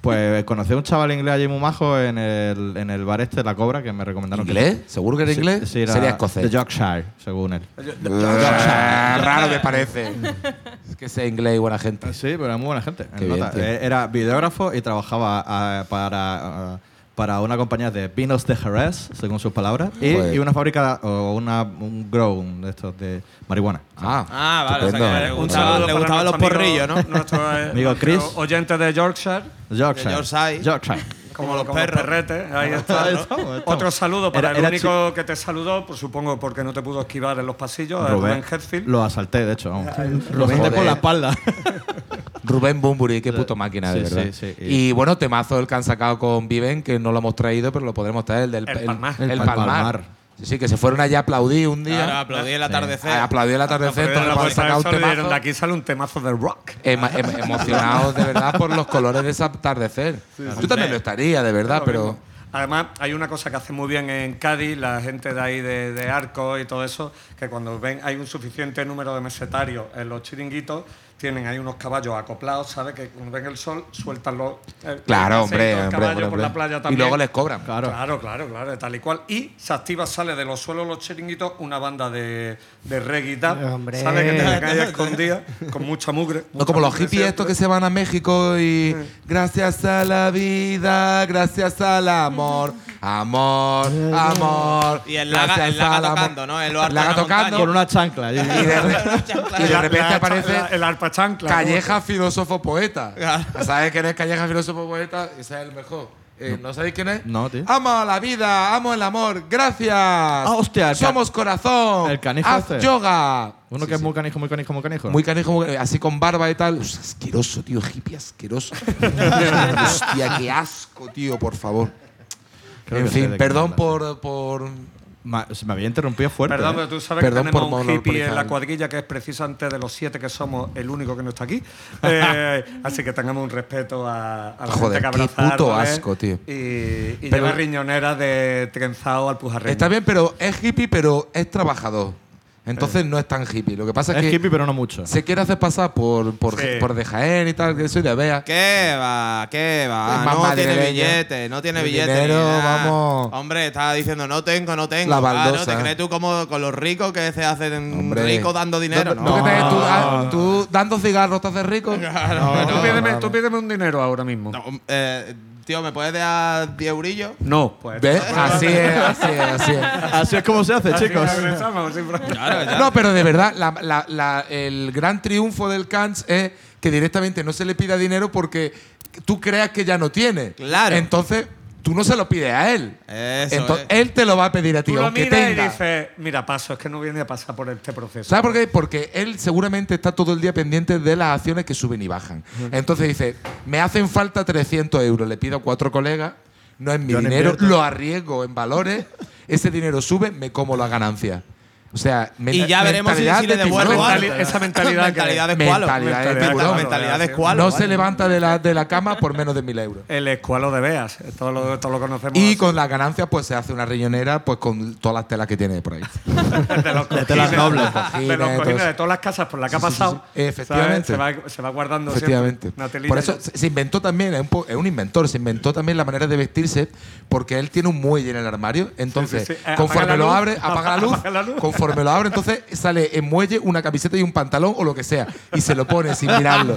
J: Pues conocí a un chaval inglés allí muy majo en el, en el bar este, La Cobra, que me recomendaron. que-
G: ¿Inglés? ¿Seguro que era
J: Sí,
G: inglés?
J: sí, era
G: Sería escocés.
J: De Yorkshire, según él.
G: Raro me parece. es que sea inglés y buena gente.
J: Sí, pero era muy buena gente. Eh, Era videógrafo y trabajaba ah, para, para una compañía de vinos de Jerez, según sus palabras, y,
G: Pues-
J: y una fábrica o una, un grow de estos de marihuana.
G: Ah,
F: Ah, vale. O sea,
G: estupendo.
F: que le gustaban los porrillos, ¿no?
E: Nuestro, eh,
J: Amigo Chris.
E: oyente de Yorkshire.
J: Yorkshire.
F: De Yorkshire.
J: Yorkshire.
E: Como,
F: los perros.
E: perretes, ahí está.
J: Ahí
E: ¿no?
J: estamos, ahí estamos.
E: Otro saludo para
J: Era-
E: el
J: era
E: único que te saludó, pues supongo porque no te pudo esquivar en los pasillos, a
J: Rubén,
E: Rubén Hetfield.
J: lo asalté, de hecho. Lo
G: Rubén.
J: asalté por la espalda.
G: Rubén Bumburi, qué puto máquina, de
J: Sí,
G: verdad.
J: sí, sí.
G: Y bueno, temazo el que han sacado con Viven, que no lo hemos traído, pero lo podremos traer, el del
E: El Palmar.
G: El,
J: El
G: Palmar.
J: Palmar.
G: Sí, sí, que se fueron allá a aplaudir un día.
F: Claro, aplaudí el atardecer.
G: a aplaudir el atardecer,
E: la
G: un temazo.
E: de aquí sale un temazo de rock.
G: Ema- em- emocionados de verdad por los colores de ese atardecer. Yo también lo estaría, de verdad, pero.
E: mismo. Además, hay una cosa que hace muy bien en Cádiz, la gente de ahí de, de Arco y todo eso, que cuando ven hay un suficiente número de mesetarios en los chiringuitos, tienen ahí unos caballos acoplados, ¿sabes? Que cuando ven el sol sueltan los. el-
G: Claro, hombre,
E: por
G: hombre.
E: la playa
G: Y
E: también.
G: luego les cobran.
J: Claro.
E: Claro, claro, claro, tal y cual. Y se activa, sale de los suelos los chiringuitos una banda de, de reggae. ¿sabes? Que tienen ahí escondida, con mucha mugre.
G: No como los hippies
E: siempre.
G: estos que se van a México y gracias a la vida, gracias al amor, amor, amor.
F: Y el Laga-
G: gracias
F: el Laga tocando, ¿no?
G: El Laga tocando.
J: Con una chancla.
G: y de, re- y de
E: La-
G: repente aparece
E: la- el arpa chancla.
G: Calleja filósofo poeta. ¿Sabes quién es Calleja filósofo poeta? Ese es el mejor. Eh, ¿No sabéis quién es?
J: No, tío.
G: Amo la vida, amo el amor, gracias. Ah,
J: hostia,
G: Somos corazón.
J: el canijo
G: Haz
J: este.
G: yoga.
J: Uno
G: Sí,
J: que es muy canijo, muy canijo, muy canijo.
G: Muy canijo, muy- así con barba y tal. Uf, asqueroso, tío, hippie asqueroso. Hostia, qué asco, tío, por favor.
J: Creo
G: en fin,
J: qué
G: perdón por, por.
J: Ma- se me había interrumpido fuerte.
E: Perdón,
J: ¿eh?
E: pero tú sabes
G: Perdón
E: que
G: por
E: tenemos un hippie en la cuadrilla que es precisamente de los siete que somos el único que no está aquí. Eh, así que tengamos un respeto a, a la
G: Joder,
E: gente que
G: qué
E: abraza
G: puto asco, tío.
E: Y, y
G: Pero-
E: lleva riñonera de trenzado al pujarreño.
G: Está bien, pero es hippie, pero es trabajador. Entonces no es tan hippie. Lo que pasa es,
J: Es
G: que
J: hippie, pero no mucho.
G: se quiere hacer pasar por, por,
E: Sí.
G: por de Jaén y tal, que soy de Bea.
F: ¿Qué va? ¿Qué va?
G: Es más
F: no tiene
G: madrileña.
F: billete, no tiene
G: El
F: billete.
G: dinero,
F: ni nada.
G: vamos.
F: Hombre, estaba diciendo, no tengo, no tengo.
G: La
F: Claro,
G: baldosa.
F: ¿Te crees tú como con los ricos que se hacen
G: Hombre.
F: ricos dando dinero?
G: ¿Tú
F: No.
G: qué te- tú, ah, tú dando cigarros te haces rico?
F: Claro,
E: Tú
F: no.
E: pídeme, tú pídeme un dinero ahora mismo.
F: No, eh, tío, ¿me puedes dar 10 eurillos?
E: No, pues.
G: ¿Ves? Así es, así es, así es.
J: Así es como se hace, chicos.
E: Regresamos, sin problema.
F: Claro, ya.
G: No, pero de verdad, la- la- la- el gran triunfo del Kants es que directamente no se le pida dinero porque tú creas que ya no tiene.
F: Claro.
G: Entonces, tú no se lo pides a él.
F: Eso
G: Entonces,
F: es.
G: él te lo va a pedir a ti,
E: Tú lo
G: aunque
E: miras y
G: tenga.
E: dices, mira, paso, es que no viene a pasar por este proceso.
G: ¿Sabes por qué? Porque él seguramente está todo el día pendiente de las acciones que suben y bajan. Entonces dice, me hacen falta 300 euros, le pido a cuatro colegas, no es mi
J: Yo no
G: dinero,
J: invierto.
G: lo arriesgo en valores, ese dinero sube, me como la ganancia. O sea,
F: Y ya veremos si, si le
G: de
F: devuelvo.
E: Mentali- esa mentalidad que-
F: mentalidad de escualo.
G: Mentalidad de
F: Mentalidad-
G: tiburón.
F: mentalidad de escualo.
G: No
F: vale.
G: se levanta de la, de la cama por menos de mil euros.
E: El escualo de Beas, todo lo, todo lo conocemos.
G: Y
E: así.
G: con las ganancias, pues se hace una riñonera pues con todas las telas que tiene por ahí.
E: de los
J: De telas
E: cojines,
J: nobles.
E: de los
G: Cojines,
E: cojines, de todas las casas por las que ha
G: Sí, sí, sí,
E: pasado.
G: sí. Efectivamente.
E: Se va, se va guardando
G: Efectivamente.
E: siempre una
G: Por eso se inventó también, es un, es un inventor, se inventó también la manera de vestirse porque él tiene un muelle en el armario. Entonces,
E: Sí, sí, sí. Eh,
G: conforme lo abre, apaga la luz.
E: apaga la luz.
G: Conforme lo abre, entonces sale en muelle una camiseta y un pantalón o lo que sea. Y se lo pone sin mirarlo.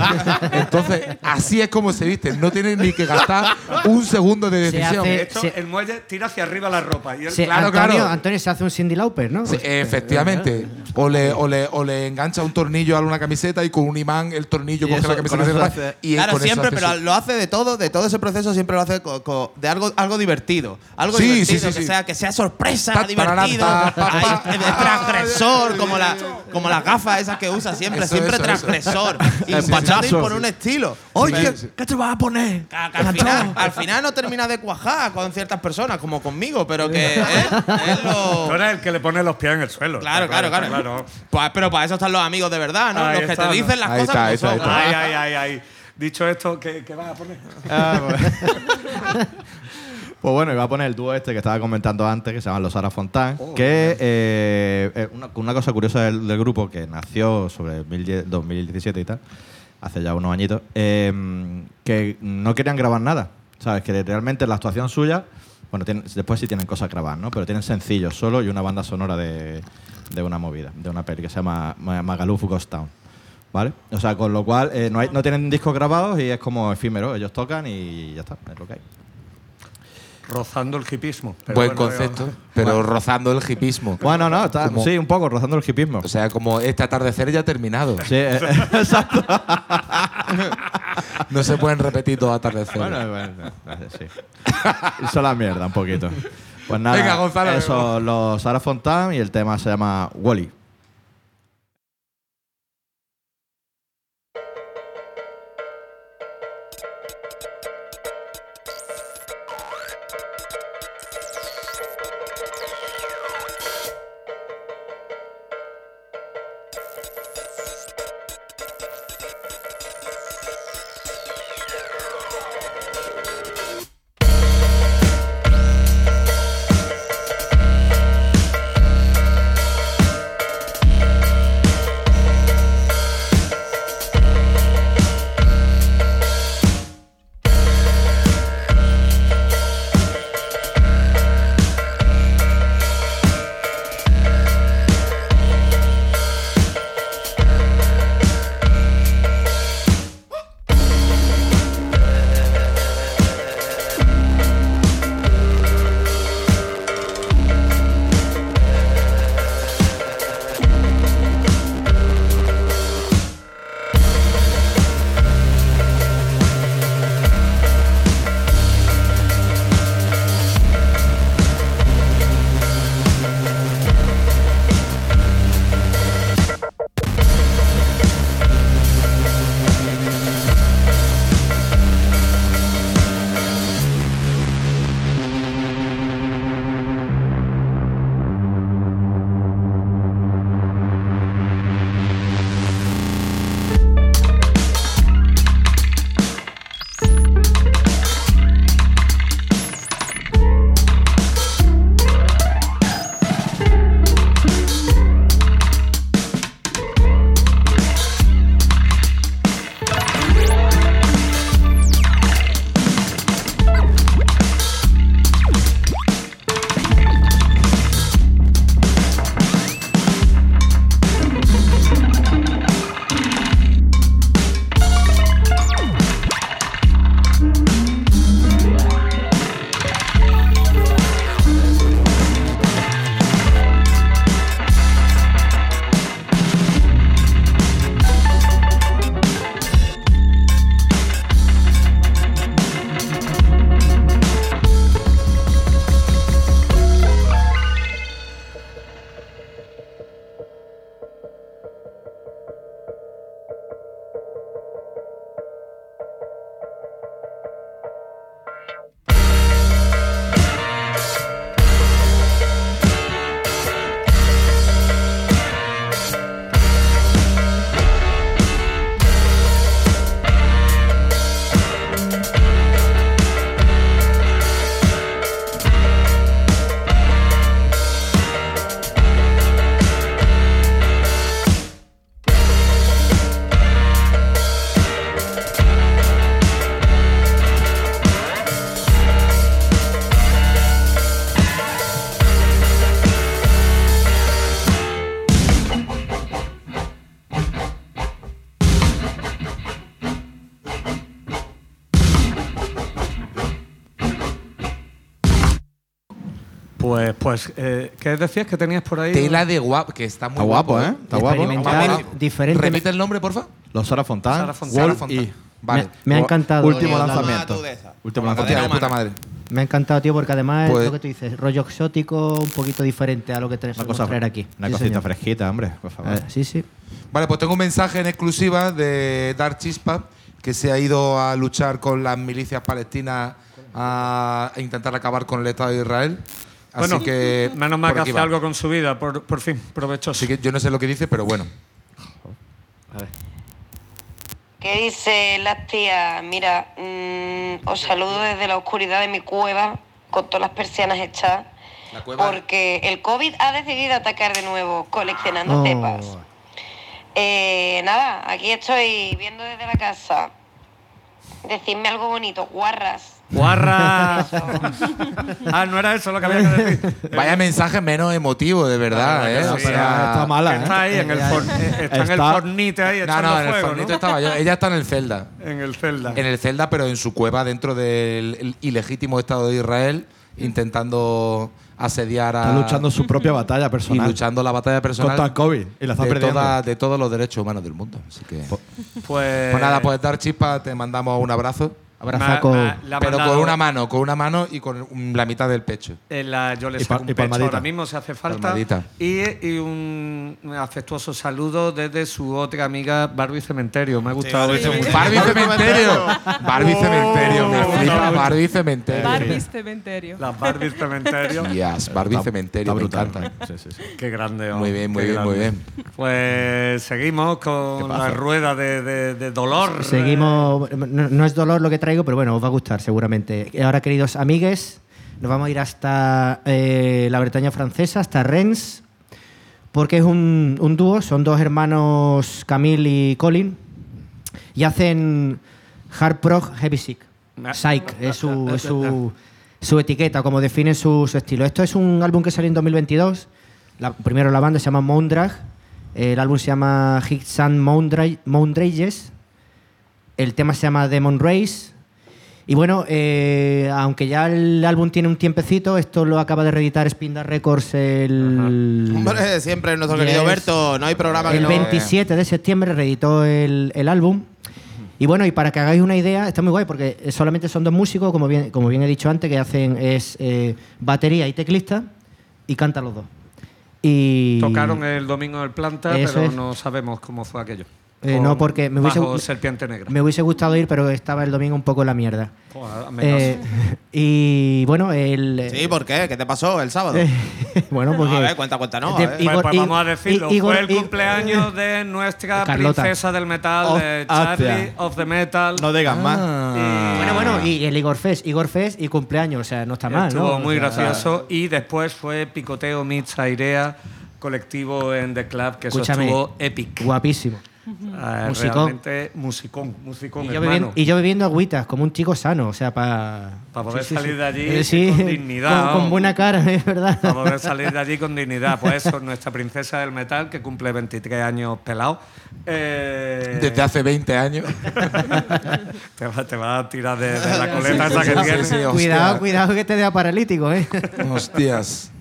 G: Entonces, así es como se viste. No tiene ni que gastar un segundo de decisión.
H: hace-
E: De hecho,
H: Se-
E: el muelle tira hacia arriba la ropa. Y él-
H: Sí,
G: Claro,
H: Antonio,
G: claro.
H: Antonio se hace un Cindy Lauper, ¿no?
G: Sí, efectivamente. O le, o, le, o le engancha un tornillo a una camiseta y con un imán el tornillo
J: Y
G: coge
J: eso-
G: la camiseta
J: con eso
G: de
J: hace-
G: y
F: claro,
G: con eso
F: siempre,
G: hace
F: pero lo hace de todo, de todo ese proceso siempre lo hace co- co- de algo, algo divertido. Algo
G: Sí,
F: divertido,
G: sí, sí,
F: que,
G: sí.
F: Sea, que sea sorpresa, divertido, ahí, transgresor, como, la, como las gafas esas que usa siempre,
G: Eso,
F: siempre
G: eso,
F: transgresor. Y
G: Sí, sí,
F: un estilo.
J: Oye, ¿qué, te vas a poner?
F: Que- al, final, al final no termina de cuajar con ciertas personas, como conmigo, pero que él, él lo.
E: Tú eres el que le pone los pies en el suelo.
F: Claro,
E: Está
F: claro, claro.
E: está
F: Pues- pero para eso están los amigos de verdad, ¿no?
E: Ahí
F: los que
E: está,
F: te
E: ¿no?
F: dicen las
G: Ahí
F: cosas
G: está, ahí
F: como
G: está,
F: son.
G: ahí
E: Ay, ay, ay, ay. Dicho esto, ¿qué, qué vas a poner?
J: Pues. Bueno, iba a poner el dúo este que estaba comentando antes, que se llaman los Sara Fontán, que eh, una, una cosa curiosa del, del grupo que nació sobre 2010 2017 y tal, hace ya unos añitos, eh, que no querían grabar nada. ¿Sabes? Que realmente la actuación suya, bueno, tienen- después sí tienen cosas grabadas, ¿no? Pero tienen sencillos solo y una banda sonora de, de una movida, de una peli que se llama Ma- Magaluf Ghost Town. ¿Vale? O sea, con lo cual eh, no, hay- no tienen discos grabados y es como efímero. Ellos tocan y ya está, es lo que hay.
E: Rozando el hipismo. Pero
G: Buen
E: bueno,
G: concepto, pero rozando el hipismo.
J: Bueno, no, está,
G: Como-
J: sí, un poco, rozando el hipismo.
G: O sea, como este atardecer ya ha terminado.
J: Sí, eh, exacto.
G: No se pueden repetir dos atardeceres.
J: bueno, bueno, eh, sí. Hizo la mierda un poquito. Pues nada,
G: Venga, Gonzalo,
J: eso, los Sara Fontán y el tema se llama Wally.
A: Wally.
E: Pues, eh, ¿qué decías que tenías por ahí?
G: Tela de guapo, que está muy
J: Está guapo, ¿eh? Está guapo.
H: Experimental, diferente.
G: Repite el nombre, porfa.
J: Los Sara Fontán.
E: Sara Fontán.
J: Wall
G: Sara Fontán. Vale.
H: Me, me ha encantado.
J: Último lanzamiento. Último lanzamiento.
G: de puta madre.
H: Me ha encantado, tío, porque además
G: Pues-
H: es lo que tú dices, rollo exótico, un poquito diferente a lo que tenemos que traer aquí.
J: una
H: Sí,
J: cosita
H: señor.
J: fresquita, hombre, por favor.
H: Eh, sí, sí.
G: Vale, pues tengo un mensaje en exclusiva de Dar Chispa, que se ha ido a luchar con las milicias palestinas a intentar acabar con el Estado de Israel. Así
E: Bueno,
G: que.
E: menos mal que hace
G: va.
E: algo con su vida, por, por fin, provechoso.
G: Así que yo no sé lo que dice, pero bueno.
K: ¿Qué dice las tías? Mira, mm, os saludo desde la oscuridad de mi cueva, con todas las persianas hechas,
G: La cueva.
K: porque el COVID ha decidido atacar de nuevo, coleccionando
H: Oh.
K: cepas. Eh, nada, aquí estoy viendo desde la casa. Decidme algo bonito, guarras.
E: ¡Guarra! ah, no era eso lo que había que decir.
G: Vaya mensaje menos emotivo, de verdad,
E: Claro,
G: ¿eh?
E: que
G: O
E: sí,
G: sea,
J: está mala, ¿eh?
E: Está ahí en el, for- eh, está en el fornite ahí
G: No,
E: echando
G: no, en el
E: fuego,
G: fornito
E: ¿no?
G: estaba yo. Ella está en el Zelda.
E: En el Zelda.
G: En el Zelda, pero en su cueva dentro del el ilegítimo Estado de Israel, intentando asediar a.
J: Está luchando su propia batalla
G: y
J: personal.
G: luchando la batalla personal
J: Contra el COVID. Y la está
G: de,
J: perdiendo.
G: toda- de todos los derechos humanos del mundo. Así que.
E: Pues,
G: Pues nada, pues dar chispa, te mandamos un abrazo.
H: Abrazaco.
E: Ma- ma- le ha
G: Pero con una mano, con una mano y con la mitad del pecho.
E: Eh, la- yo le
J: Y
E: saco
J: pa-
E: un
J: y
E: pecho
J: palmadita.
E: ahora mismo si hace falta.
G: Palmadita.
E: Y, y un afectuoso saludo desde su otra amiga Barbie Cementerio. Me ha gustado ese mucho.
G: Barbie Cementerio. Barbie Cementerio, me
E: Oh,
G: flipa
E: no.
G: Barbie Cementerio.
I: Barbie Cementerio.
E: Las Barbie Cementerio.
G: Yes, Barbie
J: Está-
G: Cementerio, me encanta.
J: Sí, sí, sí.
E: Qué grande.
G: Muy
E: oh,
G: bien, muy
E: qué
G: bien, muy
E: grande.
G: bien.
E: Pues seguimos con la rueda de, de- de dolor.
H: Seguimos. No, no es dolor lo que traigo, pero bueno, os va a gustar seguramente. Ahora, queridos amigues, nos vamos a ir hasta eh, la Bretaña francesa, hasta Rennes, porque es un, un dúo, son dos hermanos, Camille y Colin, y hacen hard prog heavy sick.
E: Ah.
H: Psych, es su, es su, su etiqueta, como define su, su estilo. Esto es un álbum que salió en 2022. La- primero la banda se llama Moundrag, el álbum se llama Hits and Moundra- Moundrages, el tema se llama Demon Race. Y bueno, eh, aunque ya el álbum tiene un tiempecito, esto lo acaba de reeditar Spinda Records el,
F: Hombre, siempre nuestro
H: Yes.
F: querido Berto, no hay programa que
H: el
F: no.
H: 27 de septiembre reeditó el, el álbum. Y bueno, y para que hagáis una idea, está muy guay porque solamente son dos músicos, como bien, como bien he dicho antes, que hacen es eh, batería y teclista y cantan los dos. Y
E: Tocaron el domingo en el planta,
H: Eso
E: pero
H: es.
E: no sabemos cómo fue aquello.
H: Eh, no, porque me hubiese,
E: bajo serpiente negra.
H: me hubiese gustado ir, pero estaba el domingo un poco en la mierda.
E: Joder,
H: Eh, y bueno, el.
F: Sí, ¿por qué? ¿Qué te pasó el sábado?
H: bueno, porque.
F: No, a ver, cuenta, cuenta, no.
H: de-
F: a ver.
E: Pues,
H: Igor-
E: pues vamos a decirlo.
H: Igor-
E: fue el cumpleaños de nuestra
H: Carlota.
E: princesa del metal,
J: Of-
E: de Charlie of the Metal.
J: No digas más.
E: Y-
H: Bueno, bueno, y el Igor Fest, Igor Fest y cumpleaños, o sea, no está mal,
E: Estuvo
H: ¿no?
E: muy
H: O sea,
E: gracioso. Y después fue Picoteo Meets Airea, colectivo en The Club, que eso estuvo épico.
H: Guapísimo.
E: Eh,
H: Musicón.
E: Realmente musicón, musicón,
H: Y yo, bebiendo, y yo bebiendo agüitas, como un chico sano, o sea, para.
E: Pa' poder salir de allí
H: Eh,
E: con dignidad,
H: Con, con buena cara, es verdad.
E: Para poder salir de allí con dignidad. Pues eso, nuestra princesa del metal, que cumple 23 años pelado. Eh,
G: Desde hace 20 años.
E: te, va, te va a tirar de, de la coleta esa que
G: sí,
E: tienes.
G: sí.
H: Cuidado, cuidado que te dé paralítico, ¿eh?
G: Hostias.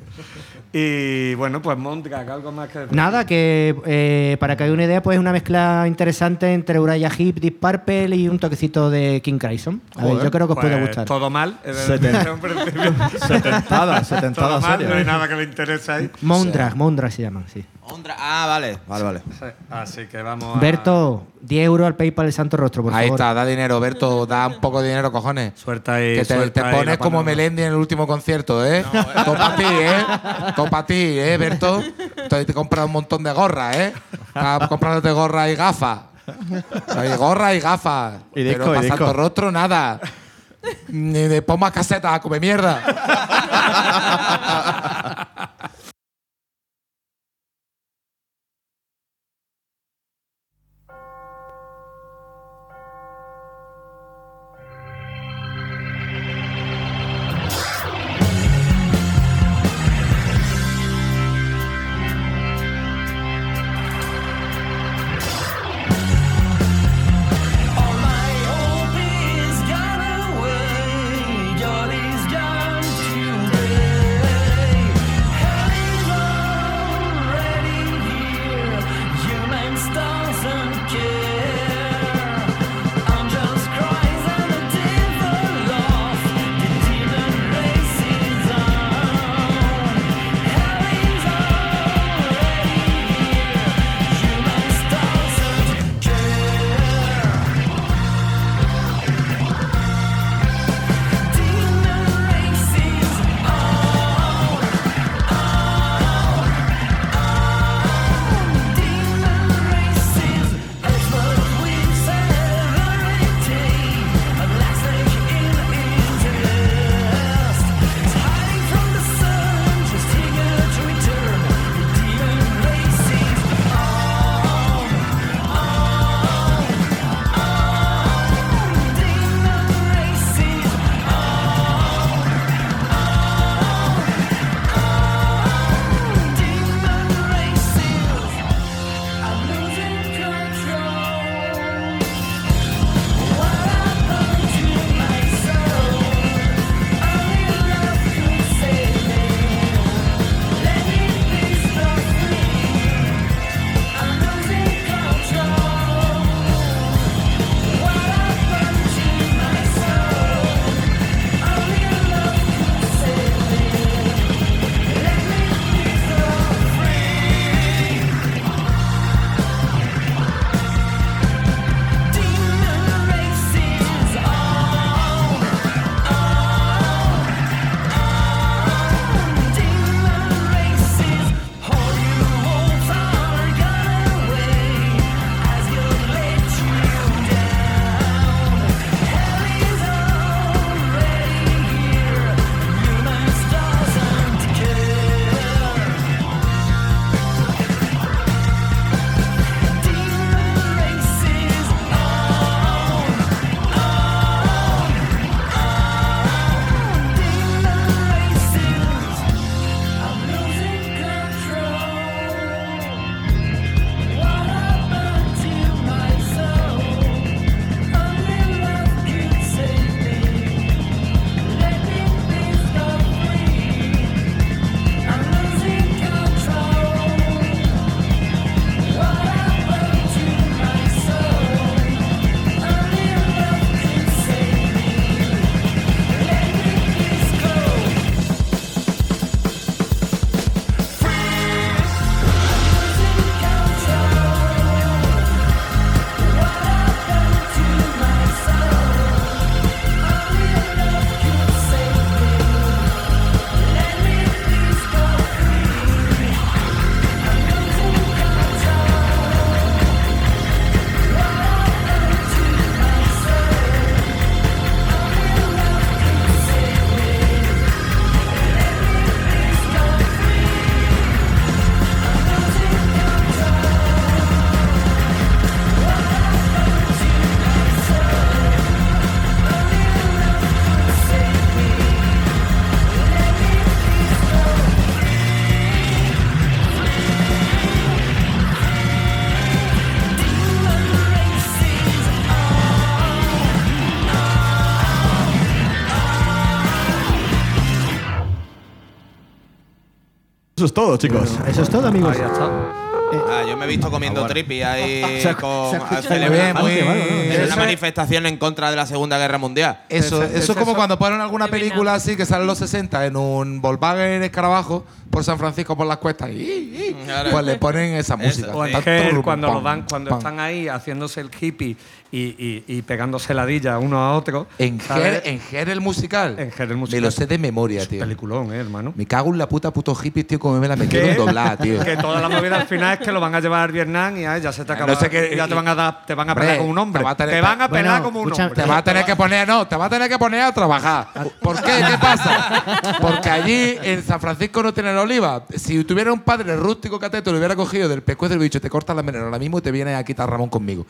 E: Y bueno, pues Mondrag, algo más que decir?
H: Nada, que eh, para que haya una idea, pues es una mezcla interesante entre Uriah Heep, Deep Purple y un toquecito de King Crimson. A ver,
J: Joder.
H: yo creo que os puede
E: Pues
H: gustar.
E: Todo mal. eh,
J: Seten-
E: desde un principio.
J: Setentada,
E: Todo
J: setentada
E: mal, no hay nada que le interese ahí.
H: Moundrag, Moundrag se llaman, sí.
F: Ondra- Ah, vale. Vale, vale.
E: Sí, Así que vamos a...
H: Berto, 10 euros al PayPal del Santo Rostro, por
G: Ahí
H: favor.
G: está, da dinero, Berto, da un poco de dinero, cojones.
E: Suelta ahí,
G: Que te,
E: suelta
G: te
E: ahí
G: pones
E: la
G: como
E: paloma.
G: Melendi en el último concierto, ¿eh? Todo para ti, ¿eh? Todo para ti, ¿eh, Berto? Entonces te compras un montón de gorras, ¿eh? Estás comprándote gorras y gafas. Hay gorras y gafas.
J: Y disco,
G: Pero
J: y
G: para. Santo Rostro, nada. Ni de pon más casetas, come mierda.
J: Eso es todo, chicos.
C: Eso es todo, amigos.
E: Ahí está.
F: Ah, yo me he visto comiendo tripi ahí
C: Se-
F: con
C: se muy
F: en
G: Eso
F: una
G: es-
F: manifestación en contra de la Segunda Guerra Mundial.
G: Eso,
E: Ese-
G: eso es como cuando ponen alguna película así que sale en los 60 en un Volkswagen escarabajo por San Francisco por las cuestas y, y-
F: Claro.
G: pues le ponen esa música.
E: O en
G: Tan,
E: Gel,
G: turrum,
E: cuando, lo dan, cuando están ahí haciéndose el hippie y, y, y pegándose ladilla uno a otro.
G: En. Ger, en Ger el musical.
E: En Ger el
G: Me
E: musical.
G: lo sé de memoria, tío.
E: Peliculón, eh, hermano.
G: Me cago en la puta puto hippie, tío, como me la metieron doblada, tío.
E: Que toda la movida al final es que lo van a llevar a Vietnam y ay, ya se te acaba.
G: No sé qué-
E: ya te van a dar, te van a pelar como un hombre.
G: te va a tener-
E: te van a
G: bueno,
E: pelar como un
H: escucha,
E: hombre.
G: Te va a tener que poner, no, te va a tener que poner a trabajar. ¿Por qué? ¿Qué pasa? Porque allí en San Francisco no tienen oliva. Si tuviera un padre rústico cateto, lo hubiera cogido del pescuezo del bicho, te cortas la veneno ahora mismo y te vienes a quitar Ramón conmigo.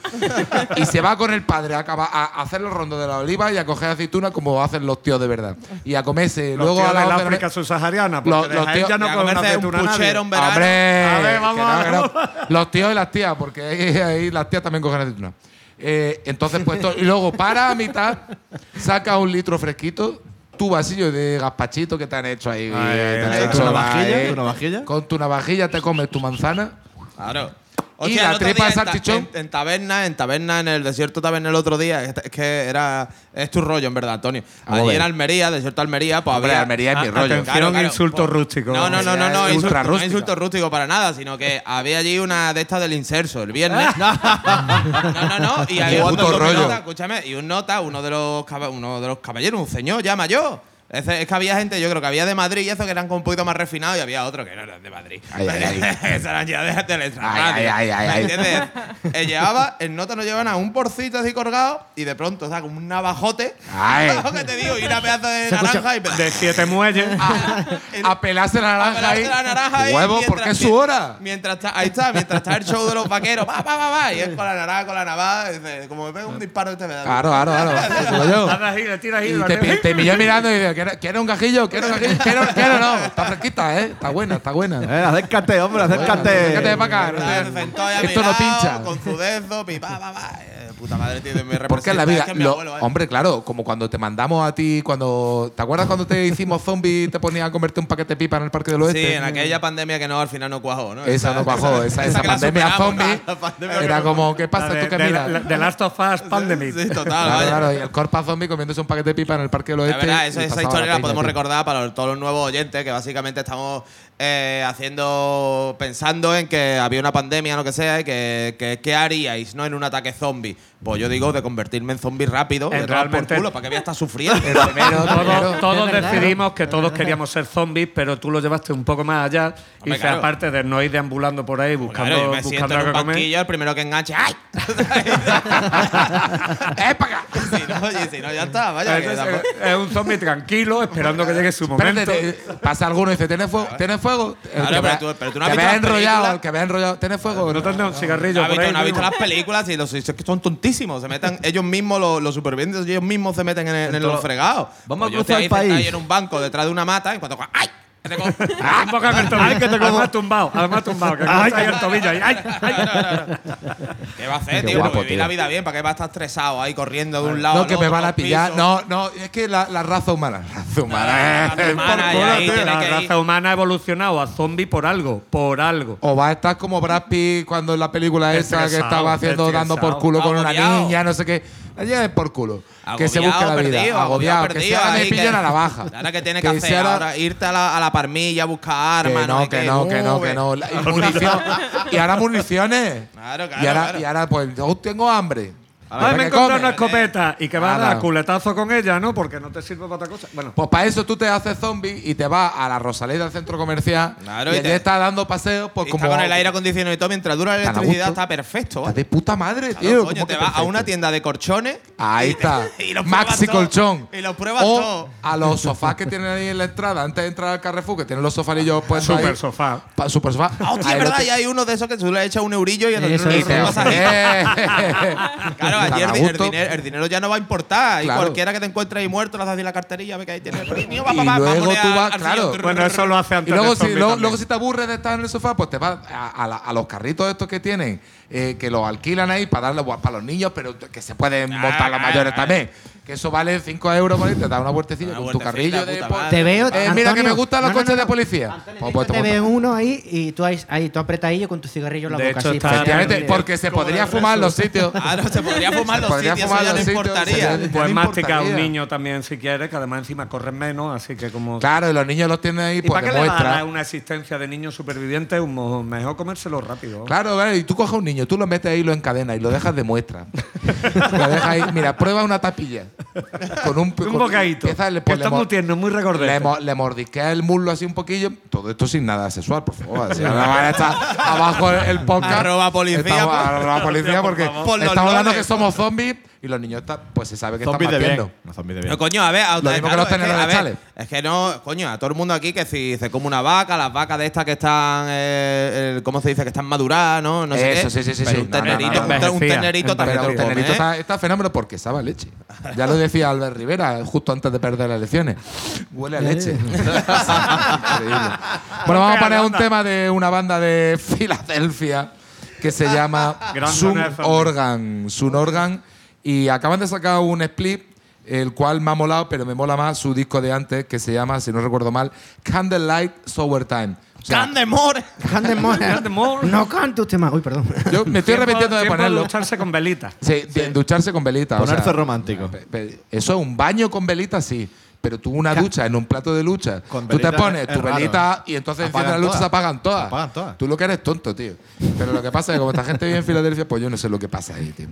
G: y se va con el padre a, a hacer los rondos de la oliva y a coger aceituna como hacen los tíos de verdad. Y a comerse.
E: Los
G: Luego
E: tíos
G: a la de
E: África subsahariana.
G: Los-
E: Porque
G: los tíos-
E: ya no
F: Y a
E: comen
F: comerse un
E: aceituna nadie.
F: puchero en verano.
G: ¡Hombre!
E: A ver,
G: que
E: vamos,
G: no, que no.
E: vamos.
G: Los tíos y las tías, porque ahí, ahí las tías también cogen aceituna. Eh, entonces, pues, y luego para a mitad, saca un litro fresquito, tu vasillo de gazpachito que te han hecho ahí.
E: Ay,
G: te. Con tu navajilla te comes tu manzana.
F: Claro.
G: Y
F: Hostia,
G: la tripa de salchichón.
F: En, en taberna, en taberna, en el desierto taberna el otro día. Es es que era. Es tu rollo, en verdad, Antonio. Allí en Almería, desierto Almería, pues
G: Hombre,
F: había.
G: Almería es mi rollo.
E: atención,
F: Claro, claro.
E: insulto
F: Pues-
E: rústico.
F: No, no, no, no, no, insulto, no
G: rústica.
F: insulto rústico para nada, sino que había allí una de estas del inserso el viernes. no, no, no. Y
G: Qué
F: un nota, escúchame, y un nota, uno de los uno de los caballeros, un señor ya mayor. Es, es que había gente, yo creo que había de Madrid y eso que eran un poquito más refinados y había otros que no eran de Madrid.
G: Ay, ay, ay.
F: Esas eran ya de. ¿Entiendes? Eh, llevaba, el nota no llevaba nada, un porcito así colgado y de pronto, o sea, como un navajote.
G: Ay.
F: ¿Qué te digo? Y una pedazo de naranja y
E: de siete muelles.
G: A pelarse la naranja
F: pelarse
G: ahí.
F: la naranja ahí
G: Huevo, porque es su hora.
F: Mientras está, ahí está, mientras está el show de los vaqueros, va, va, va, va, y es con la naranja, con la navaja, como me pega un disparo este me da.
G: Claro, claro, claro. Te, te mirando y ¿quieres, ¿quieres un gajillo? ¿Quieres un gajillo? ¿Quieres, ¿Quieres no? Está fresquita, ¿eh? Está buena, está buena.
J: Eh, acércate, hombre, acércate.
G: Acércate para acá.
F: mi
G: Esto no pincha.
F: Con su dedo, pi, pa, pa, pa. Eh, Puta madre, tío, me
G: Porque en la vida,
F: es que es mi
G: lo-
F: abuelo, ¿eh?
G: hombre, claro, como cuando te mandamos a ti, cuando. ¿Te acuerdas cuando te hicimos zombie y te ponía a comerte un paquete de pipa en el Parque del Oeste?
F: Sí, en aquella pandemia que no, al final no cuajó, ¿no?
G: Esa no bajó, esa,
F: que
G: pandemia zombie
F: la pandemia
G: era
F: que-
G: como, ¿qué pasa?
E: de,
G: ¿Tú qué
E: de-
G: miras?
E: de Last of Us Pandemic.
F: Sí, total,
G: Claro,
F: vaya.
G: claro, y el corpa zombie comiéndose un paquete de pipa en el Parque del
F: La
G: Oeste.
F: verdad,
G: y
F: esa, esa
G: pasaba
F: historia la podemos recordar para todos los nuevos oyentes, que básicamente estamos eh, haciendo, pensando en que había una pandemia o lo que sea, y que, que ¿qué haríais no en un ataque zombie? Pues yo digo de convertirme en zombie rápido,
E: En
F: de tomar por culo, para que voy a estar sufriendo.
G: El primero,
E: Todos,
H: Es
E: decidimos que todos queríamos ser zombies, pero tú lo llevaste un poco más allá. y
F: Hombre,
E: dices,
F: claro.
E: aparte de no ir deambulando por ahí buscando,
F: Claro, yo me
E: buscando
F: en
E: algo
F: un
E: que comer.
F: el primero que enganche, ¡ay!
G: ¡Eh, para acá!
F: si no, oye, si no, ya está, vaya.
E: Es,
F: que
E: es- es un zombie tranquilo, esperando que llegue su momento.
G: pasa alguno y dice, ¿tienes fuego? ¿Tienes fuego? El
F: Claro,
G: que
F: pero
G: vea-
F: tú- pero tú no has
G: que
F: visto las
G: enrollado,
F: películas.
G: el que vea enrollado. ¿Tienes fuego?
E: No tendrás un cigarrillo
F: ¿No has
E: por
F: visto,
E: ahí.
F: no has visto
E: mismo?
F: las películas? Y los, es que son tontísimos. Se meten ellos mismos, los, los supervivientes, ellos mismos se meten en, el- en
J: Entonces,
F: los fregados.
J: vamos a
F: Pues yo
J: cruzar
F: estoy
J: el
F: sentado
J: país.
F: ahí en un banco detrás de una mata y cuando. ¡Ay! Que te
E: Ah, el tobillo.
J: Ay, que te como.
E: Además tumbado, además tumbado, que
J: Ay,
E: ahí el tobillo. Ay, ay.
F: ¿Qué va a hacer, tío?
G: guapo,
F: Pero vivir
G: tío.
F: la vida bien, ¿para qué va a estar estresado ahí corriendo de un lado
G: No,
F: al
G: que me
F: otro,
G: van a pillar. No, no, es que la, la raza humana. La raza humana.
F: La
G: eh,
F: humana,
G: culo,
F: ahí
G: tío.
E: La
F: que
E: raza humana ha evolucionado a zombie por algo, por algo.
G: O va a estar como Brad Pitt cuando en la película esa que estaba haciendo dando por culo con una
F: Agobiado.
G: niña, no sé qué. La lleven por culo. que se
F: Agobiado,
G: busque la vida.
F: perdido,
G: agobiado. Que
F: perdido,
G: se haga
F: ahí
G: me pillen a la baja.
F: Ahora que tiene que, hacer
G: se
F: ahora irte a la, la parmilla buscar
G: Que
F: armas.
G: no, que no, que no, que no. Y, munición- y ahora municiones.
F: Claro, claro,
G: y, ahora,
F: claro.
G: y ahora, pues, yo tengo hambre.
E: Ay,
G: ¿Para
E: me
G: comes?
E: una escopeta y que vas a dar culetazo con ella, ¿no? Porque no te sirve para otra cosa. Bueno,
G: Pues para eso tú te haces zombie y te vas a la Rosaleda del centro comercial
F: Claro,
G: y
F: y te-
G: estás dando paseos, pues
F: Y
G: como.
F: está con el aire acondicionado y todo, mientras dura la electricidad está perfecto. ¿vale?
G: de puta madre,
F: Claro,
G: tío.
F: coño,
G: ¿cómo
F: te vas a una tienda de corchones.
G: Ahí está.
F: y los pruebas
G: Maxi
F: todo,
G: colchón.
F: Y los pruebas
G: o
F: todo.
G: a los sofás que tienen ahí en la entrada antes de entrar al Carrefour, que tienen los sofalillos puestos
E: super
G: ahí.
E: sofá.
G: Pa- super sofá.
F: Ah, hostia, es verdad, y hay uno de esos que tú le echas un eurillo y a-. Claro, allí el, dinero, el dinero ya no va a importar.
G: Claro.
F: Y cualquiera que te encuentre ahí muerto, le haces así la carterilla, ve que ahí tienes
G: Y luego tú vas- claro.
E: Bueno, eso lo hace
G: Y
E: antes
G: luego
E: de
G: si,
E: zombie
G: luego, si te aburres de estar en el sofá, pues te vas a, a la- a los carritos estos que tienen, eh, que los alquilan ahí para darle para los niños, pero que se pueden montar los
F: ah,
G: mayores
F: ah.
G: también. Que eso vale 5 euros por ahí, te da una vueltecilla con tu carrillo de...
F: madre.
H: Te veo.
G: Eh, mira que me gustan los
H: no, no,
G: coches
H: no,
G: de policía. Pues, pues te
H: te ves uno ahí y tú ahí, ahí tú apretadillo con tu cigarrillo en la
E: De
H: boca.
E: hecho,
H: así,
G: Efectivamente, porque se podría fumar en los sitios.
F: Claro, se podría fumar los
G: podría
F: sitios,
G: fumar
F: eso ya no importaría.
G: no
E: masticar a un niño también si quieres, que además encima corren menos, así que como.
G: Claro, y los niños los tienen ahí,
E: ¿Y
G: pues demuestra.
E: una existencia de niños supervivientes? Mejor comérselo rápido.
G: Claro, y tú coges a un niño, tú lo metes ahí y lo encadenas y lo dejas de muestra. lo dejas ahí. Mira, prueba una tapilla. Con un,
E: Un bocadito.
G: empieza, le-
E: que
G: pues, le
E: está muy tierno, muy recordete.
G: le, le mordisquea el muslo así un poquillo. Todo esto sin nada sexual, por favor. Si ahora van a estar abajo el, podcast.
F: Arroba policía,
G: Estamos-
F: por-
G: arroba policía porque
F: Por
G: estamos hablando que somos zombies y los niños están, pues se sabe que
J: Zombies de
G: están
J: bien.
G: batiendo.
J: No, zombies de
F: No,
J: bien.
F: coño, a ver, a-
G: Lo mismo que los
F: es, que,
G: tenedores
F: a ver,
G: chales.
F: es que no, coño, a todo el mundo aquí que si se come una vaca, las vacas de estas que están, eh, el- ¿cómo se dice? Que están maduradas, ¿no? No sé
G: Eso,
F: qué.
G: sí, sí, sí,
F: Pero
G: sí.
F: un
G: No, no, no,
F: tenerito,
G: no,
F: un te- un
E: envejecía,
F: tenerito también
G: Pero
F: te
G: el
F: lo
G: tenerito
F: comes, ¿eh?
G: está, está fenómeno porque sabe a leche. Ya lo decía Albert Rivera justo antes de perder las elecciones. Huele a leche. Increíble. Bueno, vamos a poner un tema de una banda de Filadelfia que se llama
E: Gran
G: Sun. Organ. Sun Organ. Y acaban de sacar un split, el cual me ha molado, pero me mola más su disco de antes, que se llama, si no recuerdo mal, Candlelight Sober Time. O sea,
F: ¡Candemore!
H: Candemore. No cante usted más. Uy, perdón.
G: yo me estoy arrepintiendo de ponerlo.
E: ducharse con velitas.
G: Sí, de ducharse con velita. o
J: Ponerse
G: sea,
J: romántico.
G: Eso es un baño con velita, sí. Pero tú una ducha en un plato de lucha,
J: Con
G: tú te pones
J: es
G: tu
J: raro,
G: velita y entonces enciendes
J: Apagan
G: la lucha
J: todas.
G: se apagan todas.
J: Se apagan todas.
G: Tú lo que eres tonto, tío. Pero lo que pasa es que como esta gente vive en Filadelfia, pues yo no sé lo que pasa ahí, tío.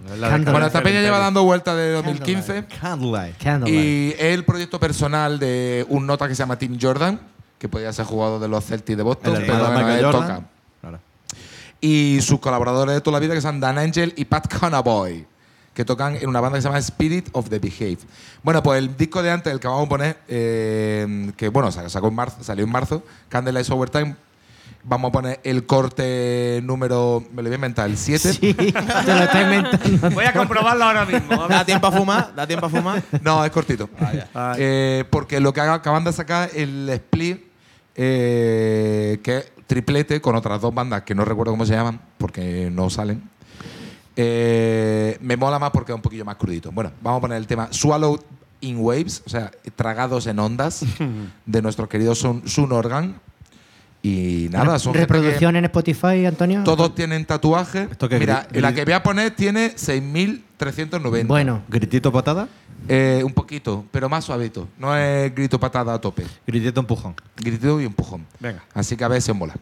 G: Bueno, esta peña lleva dando vueltas de 2015
J: Candlelight.
H: Candlelight.
G: y es el proyecto personal de un nota que se llama Tim Jordan, que podía ser jugador de los Celtics de Boston,
J: El
G: pero
J: Michael
G: él
J: Jordan.
G: toca
J: Claro.
G: y sus colaboradores de toda la vida que son Dan Angel y Pat Conaboy, que tocan en una banda que se llama Spirit of the Behave. Bueno, pues el disco de antes, el que vamos a poner, eh, que bueno, sa- sacó en marzo, salió en marzo, Candlelight Overtime, vamos a poner el corte número, me lo voy a inventar, el 7.
H: Sí, te lo estás inventando.
E: Voy a comprobarlo ahora mismo.
F: ¿Da tiempo a fumar? ¿Da tiempo a fumar?
G: No, es cortito.
E: Ah,
G: Eh, porque lo que haga- acaban de sacar el split, eh, que es triplete con otras dos bandas que no recuerdo cómo se llaman, porque no salen. Eh, me mola más porque es un poquillo más crudito. Bueno, vamos a poner el tema Swallowed in Waves, o sea, tragados en ondas, de nuestro querido Sun, Sun Organ. Y nada, son
H: Reproducción en Spotify, Antonio.
G: todos tienen tatuajes.
J: ¿Esto qué es?
G: Mira, la que voy a poner tiene 6.390.
H: Bueno,
J: ¿Gritito patada?
G: Eh, un poquito, pero más suavito. No es grito patada a tope.
J: Gritito empujón.
G: Grito y empujón.
E: Venga.
G: Así que a ver si os mola.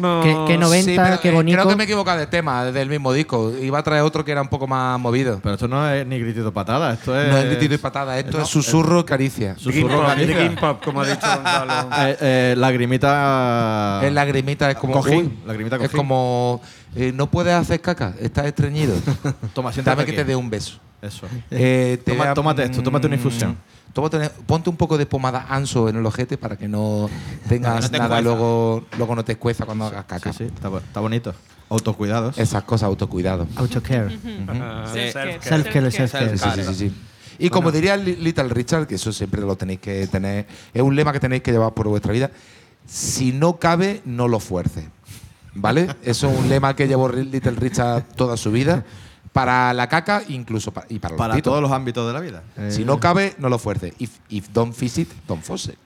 E: Noventerismo.
H: ¿Qué- qué noventa?
G: sí, pero,
H: qué
G: eh,
H: bonito.
G: creo que me he equivocado de tema, del mismo disco. Iba a traer otro que era un poco más movido.
J: Pero esto no es ni gritito patada, esto es.
G: No es gritito y patada, esto
J: no,
G: es susurro, caricia.
E: Dream
J: Susurro caricia.
E: dream pop, como ha dicho Gonzalo.
J: Eh, eh, lagrimita.
G: Es lagrimita, es como.
J: Cojín,
G: uy,
J: lagrimita
G: es
J: cojín.
G: como. eh, no puedes hacer caca, estás estreñido.
J: Toma, siéntate
G: Dame que
J: aquí.
G: te dé un beso.
J: Eso.
G: Eh,
J: Toma-
G: a-
J: tómate esto, tómate una
G: mm,
J: infusión.
G: Tómate- ponte un poco de pomada anso en el ojete para que no tengas
F: No te
G: nada, luego, luego no te escueza cuando hagas caca.
J: Sí, sí, está, está bonito. Autocuidados.
G: Esas cosas, autocuidado.
H: Autocare.
E: Ah,
F: Sí.
E: self-care.
H: Self-care, self-care.
G: Sí, sí, sí, sí. Y como diría Li- Little Richard, que eso siempre lo tenéis que tener, es un lema que tenéis que llevar por vuestra vida, si no cabe, no lo fuerce. ¿Vale? Eso es un lema que llevó Little Richard toda su vida, para la caca incluso pa- y para los
J: Para todos los ámbitos de la vida.
G: Si no cabe, no lo fuerce. If, if don't fix it, don't force it.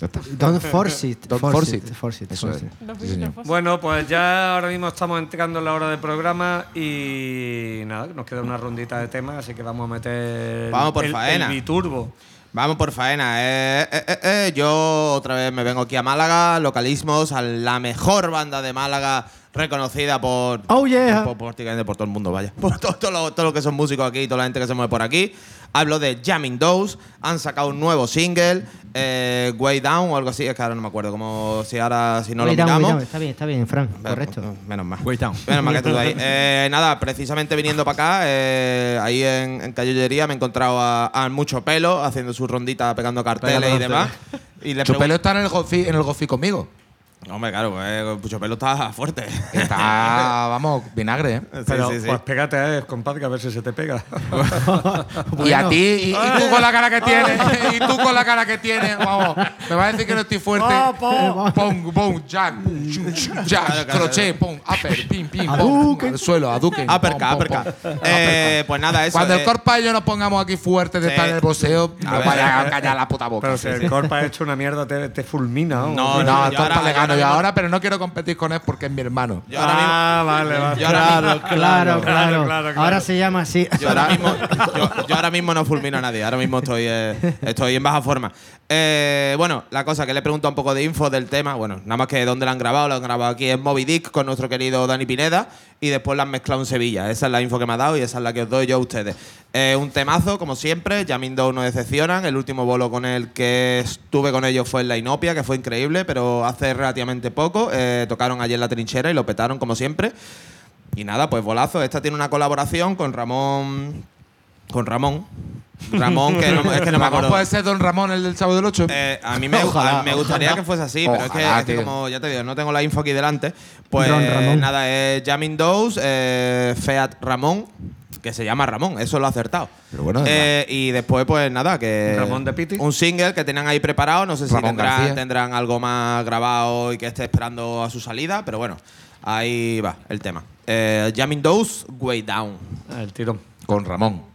H: Don't force it.
G: Don't
H: force
G: force
H: it.
G: it.
H: Force it.
G: Eso
H: force
G: es.
H: it.
G: Sí.
E: Bueno, pues ya ahora mismo estamos entrando en la hora del programa y nada, nos queda una rondita de temas, así que vamos a meter
F: Vamos por
E: el,
F: faena.
E: el biturbo.
F: Vamos por faena. Eh, eh, eh, eh, Yo otra vez me vengo aquí a Málaga, localismos, a la mejor banda de Málaga reconocida por,
H: Oh, yeah.
F: por, por prácticamente por todo el mundo, vaya. Por todo, todo lo, todo lo que son músicos aquí, toda la gente que se mueve por aquí. Hablo de Jamming Dose. Han sacado un nuevo single, eh, Way Down o algo así. Es que ahora no me acuerdo. Como si ahora si no
H: Way
F: lo
H: down,
F: miramos.
H: down. Está bien, está bien, Fran. Correcto.
F: Bueno, Menos mal.
J: Way down.
F: Menos mal que estuve ahí. Eh, nada, precisamente viniendo para acá, eh, ahí en, en me he encontrado a, a Mucho Pelo haciendo su rondita, pegando carteles
J: Pegando
F: y demás. Y le
G: Chupelo está en el gofi, en el gofi conmigo.
F: Hombre, claro, pues, Mucho Pelo está fuerte.
G: Está, vamos, vinagre, ¿eh?
F: Sí,
E: Pero
F: sí, sí.
E: pues pégate a él, compadre, que a ver si se te pega.
G: Y a ti, y, y tú con la cara que tienes, y tú con la cara que tienes, vamos, me vas a decir que no estoy fuerte. Pum, pum, jack, jack,
F: Claro, claro.
G: crochet, pum, upper, pim, pim, pum, al suelo, aduken.
F: Aperca, aperca. Eh, pues nada, eso.
G: Cuando el
F: eh,
G: corpa y yo nos pongamos aquí fuertes de
F: Sí.
G: estar en el boxeo,
F: A
G: no
F: ver,
G: vaya
F: a
G: a callar la puta boca.
E: Pero si el Corpa ha hecho una mierda, te, te fulmina. ¿no?
F: No,
G: No, corpa le
F: yo
G: gano
F: ahora
G: yo
F: mismo-
G: ahora, pero no quiero competir con él porque es mi hermano.
F: yo ahora mismo-
E: ah, vale, vale.
F: yo ahora mismo-
H: Claro, claro,
E: claro, claro.
H: Ahora se llama así.
F: Yo ahora mismo, yo, yo ahora mismo no fulmino a nadie, ahora mismo estoy, eh, estoy en baja forma. Eh, bueno, la cosa que le he preguntado un poco de info del tema, bueno, nada más que dónde lo han grabado, lo han grabado aquí en Moby Dick con nuestro querido Dani Pineda y después lo han mezclado en Sevilla. Esa es la info que me ha dado y esa es la que os doy yo a ustedes. Eh, un temazo, como siempre, Jamming Down no decepcionan. El último bolo con el que estuve con ellos fue en la Inopia, que fue increíble, pero hace relativamente poco. Eh, tocaron allí en la trinchera y lo petaron como siempre. Y nada, pues bolazo. Esta tiene una colaboración con Ramón. Con Ramón. Ramón, que no, es que no me
G: Ramón
F: acuerdo.
G: puede ser Don Ramón, el del Chavo del Ocho.
F: Eh, a mí me,
H: Ojalá,
F: a mí me gustaría
H: ojalá.
F: que fuese así, pero es que, es como ya te digo, no tengo la info aquí delante. Pues
H: Don Ramón.
F: nada, es Jamming Dose, eh, Feat Ramón, que se llama Ramón, eso lo ha acertado.
G: Pero bueno,
F: Eh, y después, pues nada, que.
E: Ramón de Piti.
F: Un single que tenían ahí preparado, no sé si tendrán, tendrán algo más grabado y que esté esperando a su salida, pero bueno, ahí va el tema. Eh, Jamming Dose, Way Down.
E: Ah, El tirón.
G: Con Ramón.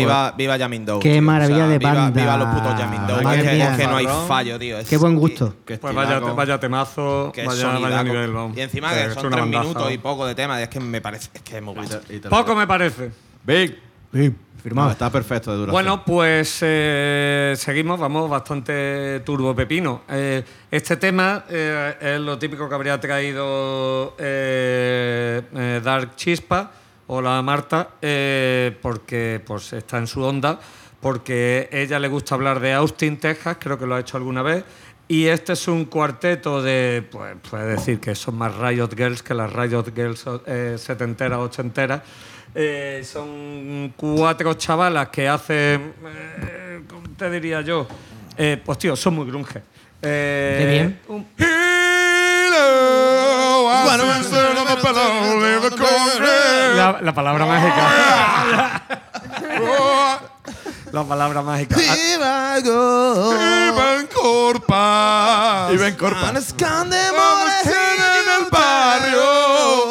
F: Viva, viva Yamin Doe,
H: Qué
F: tío.
H: maravilla de
F: viva,
H: banda.
F: Viva los putos Yamin Doe.
H: Madre
F: que,
H: mía.
F: es que no hay fallo, tío. Es-
H: Qué buen gusto.
J: Qué
E: Pues vaya,
J: estilaco.
E: vaya temazo,
F: Que es
E: vaya, vaya
F: sonidaco.
E: nivel. vamos.
F: Y encima
E: Que
F: son tres minutos y poco de tema. Es que me parece. Es que es muy guapo.
J: Y te-
E: Poco me parece.
J: Big.
H: Firmado.
J: No, está perfecto de duración.
E: Bueno, pues eh, seguimos, vamos bastante turbo pepino. Eh, este tema eh, es lo típico que habría traído eh, eh, Dark Chispa, hola Marta, eh, porque pues está en su onda, porque ella le gusta hablar de Austin, Texas, creo que lo ha hecho alguna vez. Y este es un cuarteto de, pues, puede decir que son más Riot Girls que las Riot Girls eh, setenteras, ochenteras. Eh, son cuatro chavalas que hacen, eh, ¿cómo te diría yo? Eh, pues tío, son muy grunge. Eh,
H: Qué bien.
E: un- la, la palabra mágica. la palabra mágica. Ah,
F: Viva Go.
G: Iban Corpa.
J: Iban Corpa.
G: en el barrio.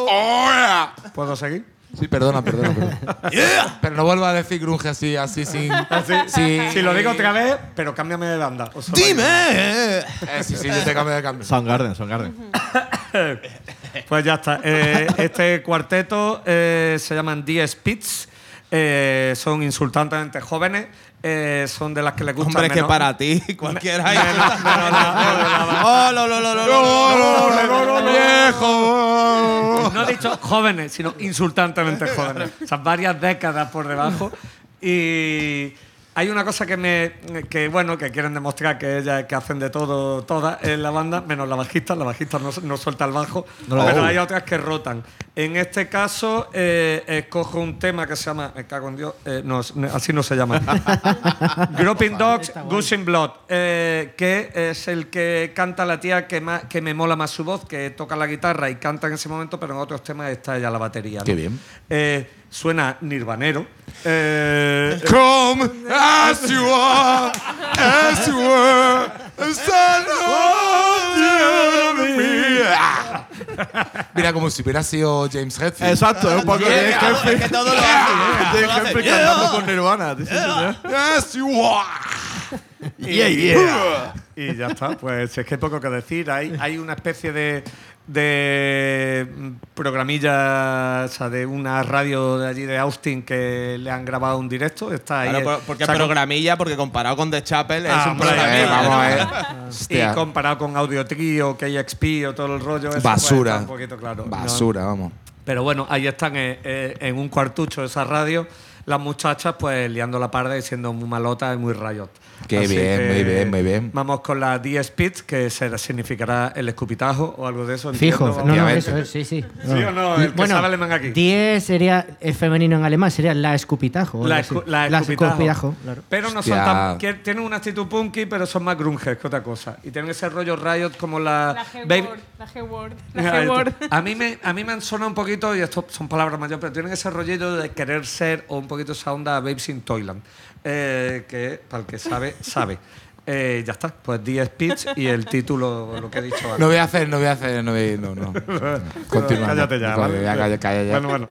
G: Oh.
E: ¿Puedo seguir?
G: Sí, perdona, perdona. perdona. Pero no vuelvas a decir grunge así, así, sin.
E: Así,
G: Sí.
E: Si lo digo otra vez, pero cámbiame de banda. o
F: ¡Dime!
G: Eh, sí, sí, yo te cambio de cambio.
J: Soundgarden, Soundgarden.
E: Pues ya está. Eh, este cuarteto eh, se llaman The Spits. Eh, son insultantemente jóvenes. Eh, son de las que les gusta
F: Hombre, es que
E: menos-
F: para ti cualquiera.
E: menos- menos
F: Oh, lo, lo, lo, lo, lo, lo.
G: ¡Viejo!
E: No he dicho jóvenes, sino insultantemente jóvenes. O sea, varias décadas por debajo. Y hay una cosa que me. que bueno, que quieren demostrar que ellas que hacen de todo, todas en la banda, menos la bajista. La bajista no, no suelta el bajo.
J: No
E: pero hay otras que rotan. En este caso, eh, escojo un tema que se llama. Me cago en Dios. eh, no, así no se llama. Groping Dogs, Gushing Blood, eh, que es el que canta la tía que, más- que me mola más su voz, que toca la guitarra y canta en ese momento, pero en otros temas está ella la batería. ¿no?
G: Qué bien.
E: Suena nirvanero. Eh,
G: Come as you are, as you were, son of me. Mira, como si hubiera sido James Hetfield.
J: Exacto, es un poco de
F: Yeah,
J: Jeffrey.
F: es que todo lo hace, ¿eh?
J: Jeffrey
F: Yeah.
J: cantando con Nirvana.
G: As you are.
J: Yeah, yeah.
E: y ya está, pues es que hay poco que decir. Hay, hay una especie de, de mm, programilla, o sea, de una radio de allí de Austin que le han grabado un directo. Está ahí.
F: Claro, por- porque
E: o sea,
F: es programilla, porque comparado con The Chapel es
E: Ah,
F: un
E: hombre,
F: programilla.
G: eh, vamos,
F: ¿no?
G: eh.
E: Y comparado con Audio Trio, KXP o todo el rollo. eso, pues,
G: Basura.
E: un poquito claro. ¿no?
G: Basura, vamos.
E: Pero bueno, ahí están eh, eh, en un cuartucho esa radio las muchachas pues liando la parda y siendo muy malotas y muy rayot.
G: Qué bien, muy bien, muy bien.
E: Vamos con la 10 Spits, que será- significará el escupitajo o algo de eso.
H: Fijo,
E: entiendo,
H: no, no, eso es, sí, sí.
E: ¿Sí o no? El que sabe alemán aquí.
H: 10 sería el femenino en alemán, sería la escupitajo.
E: La, escu-
H: así.
E: la escupitajo.
H: escupitajo, claro.
E: Pero no
G: Hostia.
E: son tan. que Tienen una actitud punky, pero son más grunges que otra cosa. Y tienen ese rollo riot como la.
I: La G-word, la G-word, la.
E: A mí, me, a mí me han sonado un poquito, y esto son palabras mayores, pero tienen ese rollito de querer ser o un poquito esa onda Babes in Toyland. Eh, que para el que sabe, sabe. Eh, ya está, pues 10 speech y el título, lo que he dicho antes.
G: No voy a hacer, no voy a hacer, no voy no, no. Continúa.
E: Cállate ya, ¿vale?
G: Ya, calla, calla ya.
E: Bueno, bueno.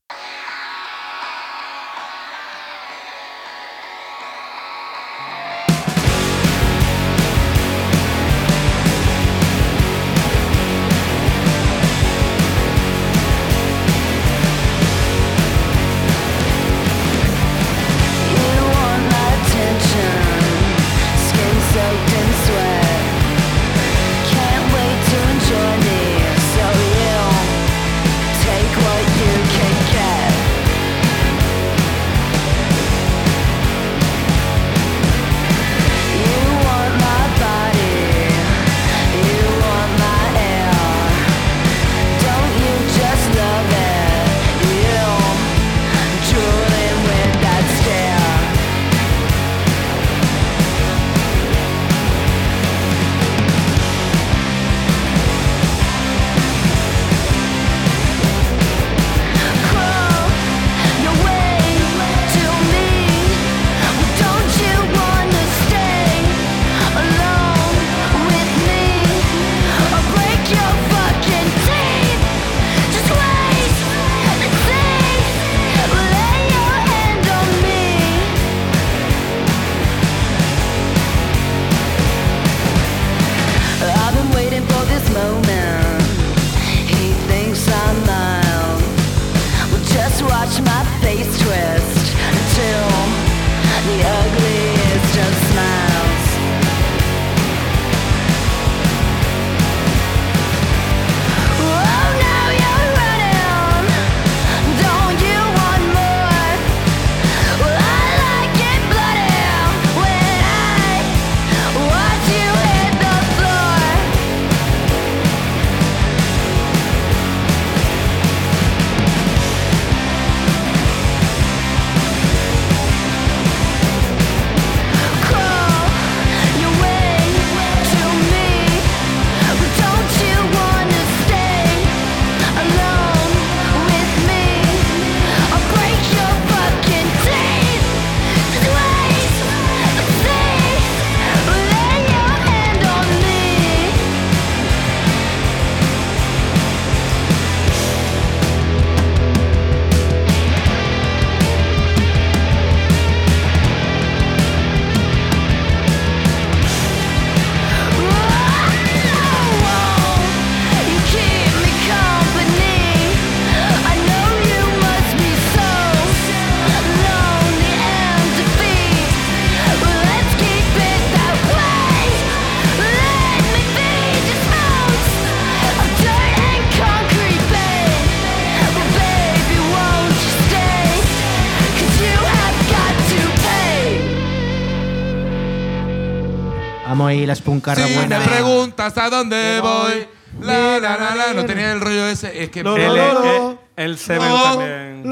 H: La
G: Si
H: buena.
G: me preguntas a dónde voy, la, la, la, la, no tenía el rollo ese. Es que
E: El, el, el Seven
G: No.
E: también.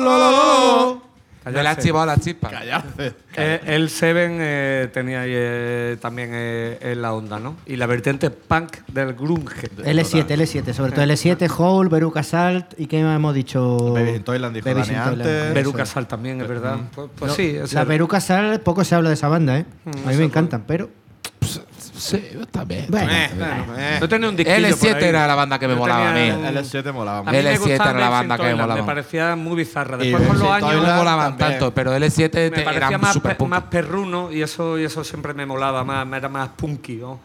G: me la ha chivado la chispa.
E: Eh, el Seven eh, tenía ahí eh, también eh, en la onda, ¿no? Y la vertiente punk del grunge.
H: L7, L7, sobre todo L7, Hole, Veruca Salt y ¿qué más hemos dicho?
J: Babies in Toyland dijo
H: Babies
J: Dani
H: in Toyland.
J: antes.
E: Veruca. Salt también, es verdad. Pues, pues
H: No,
E: sí, es
H: la
E: el-
H: Veruca Salt, poco se habla de esa banda, ¿eh?
E: Mm,
H: a mí me encantan, pero.
G: Sí, está bien.
H: Bueno,
F: Eh, bueno, eh.
E: Yo tenía un disquillo por
G: L7
E: ahí.
G: era la banda que me
E: Yo
G: molaba a mí.
E: tenía un-
J: L7 molaba.
E: A mí me
G: L7
E: gustaba
G: era la banda que me molaba.
E: Me parecía muy bizarra. Después con los años
G: No me
J: Toyland
G: molaban
J: también.
G: tanto, pero L7
E: me
G: te-
E: parecía
G: eran
E: más,
G: super
E: pe-
G: punk.
E: más perruno y eso, y eso siempre me molaba más, era más punky, ¿no?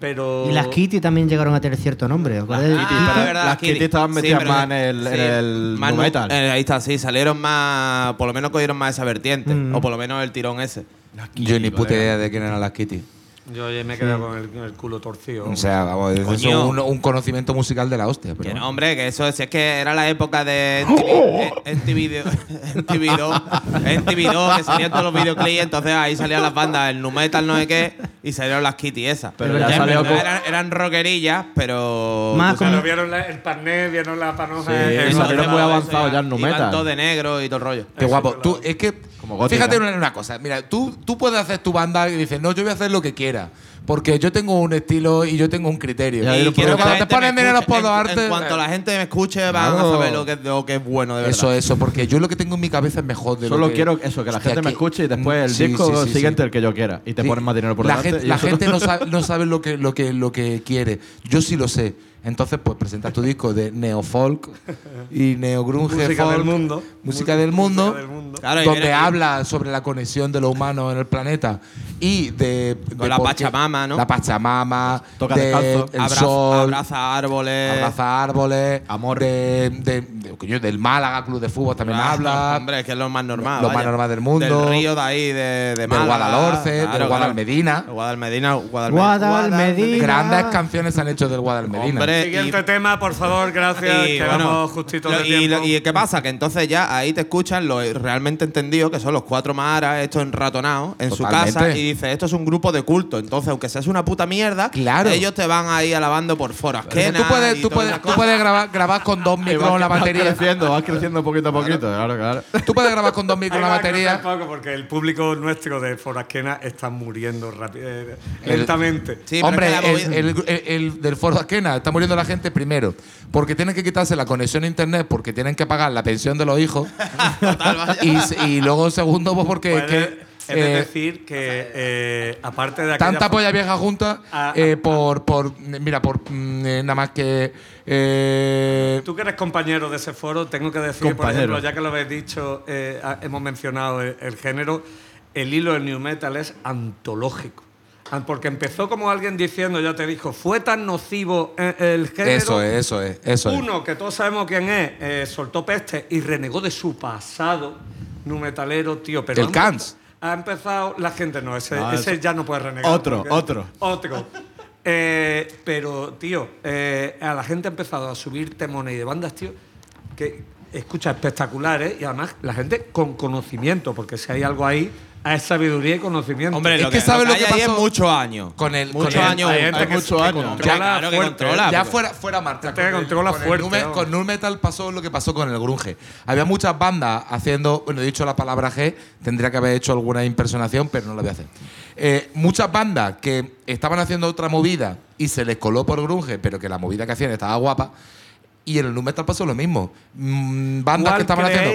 E: Pero...
H: Y las Kitty también llegaron a tener cierto nombre. ¿os acordáis de
F: Ah,
H: Kitty?
F: es verdad,
J: las
F: Kitty.
J: Kitty estaban metidas
F: pero-
J: más en el- en el
F: más
J: nu
F: nu-
J: metal.
F: eh, ahí está, sí, salieron más. Por lo menos cogieron más esa vertiente.
H: Mm.
F: O por lo menos el tirón ese.
G: Yo ni puta idea de quién eran las Kitty.
E: Yo ya me he quedado con el, con el culo torcido.
G: O sea, vamos, es un, un conocimiento musical de la hostia. Pero
F: Que no, hombre, que eso si es que era la época de MTV, MTV2, MTV2, que salían todos los videoclips, entonces ahí salían las bandas, el nu metal, no sé qué, y salieron las Kitty esas.
J: Pero
F: ya
J: ya
F: en
J: salió con-
F: eran, eran rockerillas, pero.
H: Más
E: Claro,
H: como-
E: vieron la- el parné, vieron la panoja.
J: Sí,
E: el-
J: y
F: sabes,
J: salieron
F: eso,
J: muy
F: eso,
J: avanzados ya en nu metal.
F: todo de negro y todo el rollo.
G: Qué
E: Eso
G: guapo. Tú, es que,
J: Como gótica.
G: fíjate en una cosa. Mira, tú, tú puedes hacer tu banda y dices, no, yo voy a hacer lo que quiera. Porque yo tengo un estilo y yo tengo un criterio.
J: Ya,
F: Y
J: lo
F: quiero
G: Pero
F: que
G: cuando
F: la
G: te
F: gente
G: ponen
F: me
G: dinero
F: escuche.
G: por
F: En-
G: arte.
F: En cuanto la gente me escuche, van
G: Claro.
F: a saber lo que, lo que es bueno, de verdad.
G: Eso, eso, porque yo lo que tengo en mi cabeza es mejor de lo
J: Solo
G: que-
J: quiero eso, que la gente me escuche y después el
G: Sí,
J: disco
G: sí, sí,
J: siguiente
G: sí.
J: el que yo quiera. Y te
G: Sí.
J: ponen más dinero por
G: la
J: delante.
G: gente, la gente no sabe, no sabe lo, que, lo, que, lo que quiere. Yo sí lo sé. Entonces, pues presentas tu disco de neofolk y neogrunge
E: Música
G: folk,
E: del mundo.
G: música del mundo,
E: Música del mundo.
F: Claro,
G: donde habla sobre la conexión de lo humano en el planeta y de,
F: Con
G: de
F: la Pachamama, ¿no?
G: La Pachamama,
J: Toca
G: de
J: descalzo.
G: el
F: Abraza,
G: sol,
F: abraza árboles.
G: abraza árboles,
J: Amor.
G: de, de- de- coño, del Málaga Club de Fútbol también
F: Ah,
G: habla,
F: Hombre, que es lo más normal.
G: Lo más normal del mundo.
F: Del río de ahí, de, de
G: del
F: Málaga,
G: Guadalhorce, del Guadalmedina.
F: claro. Guadalmedina, Guadalmedina.
H: Guadalmedina.
G: Grandes canciones se han hecho del Guadalmedina.
F: Hombre,
E: Siguiente
F: y-
E: tema, por favor, gracias.
F: Y,
E: que
F: bueno,
E: vamos justito
F: lo-
E: de
F: y,
E: tiempo.
F: lo- y qué pasa? Que entonces ya ahí te escuchan lo realmente entendido, que son los cuatro maras, estos enratonados, en su casa, y dice, esto es un grupo de culto. Entonces, aunque seas una puta mierda,
G: Claro.
F: ellos te van ahí alabando por foras.
G: Pero tú puedes, tú puedes, tú puedes grabar, grabar con dos micros
J: vas-
G: la
J: vas
G: batería.
J: creciendo, vas creciendo poquito a poquito. Claro, claro.
G: Tú puedes grabar con dos micros la batería.
E: poco porque el público nuestro de Forasquena está muriendo rápido, eh,
G: El-
E: lentamente.
F: Sí,
G: Hombre,
F: que
G: el, el- el- el del Foro Esquena está muriendo la gente primero porque tienen que quitarse la conexión a internet porque tienen que pagar la pensión de los hijos. y, luego segundo, pues porque que,
E: es
G: eh,
E: decir que, eh, aparte de
G: tanta polla vieja junta
E: Ah,
G: eh, por, por mira por mm, eh, nada más que eh,
E: Tú que eres compañero de ese foro, tengo que decir, por ejemplo, ya que lo habéis dicho, eh, hemos mencionado el, el género, el hilo del new metal es antológico. Ah, Porque empezó como alguien diciendo, ya te dijo, fue tan nocivo eh, el género.
G: eso es eso es eso es
E: Uno, que todos sabemos quién es, eh, soltó peste y renegó de su pasado, nu metalero, tío. Pero
G: El Cans.
E: Ha empezado la gente, no, ese,
J: No,
E: ese
J: es-
E: ya no puede renegar.
J: Otro,
E: porque-
J: otro.
E: Otro. Eh, pero, tío, eh, a la gente ha empezado a subir temones y de bandas, tío, que escucha espectaculares y además la gente con conocimiento, porque si hay algo ahí, es sabiduría y conocimiento.
F: Hombre,
G: Es
F: lo
G: que
F: que,
G: ¿sabes
F: lo que hay es muchos años.
G: con el
F: Muchos años.
E: hay gente
J: hay
E: que
J: muchos
E: que
J: años.
E: controla
F: Ya, claro que controla.
G: ya
F: porque-
G: fuera, fuera marcha.
E: Te
G: Con el-
E: controla
G: con el
E: fuerte,
G: con Nu Metal pasó lo que pasó con el grunge. Había muchas bandas haciendo, bueno, he dicho la palabra G, tendría que haber hecho alguna impersonación, pero no la voy a hacer. Eh, muchas bandas que estaban haciendo otra movida y se les coló por grunge, pero que la movida que hacían estaba guapa. Y en el Nu Metal pasó lo mismo. Mm, bandas que estaban haciendo.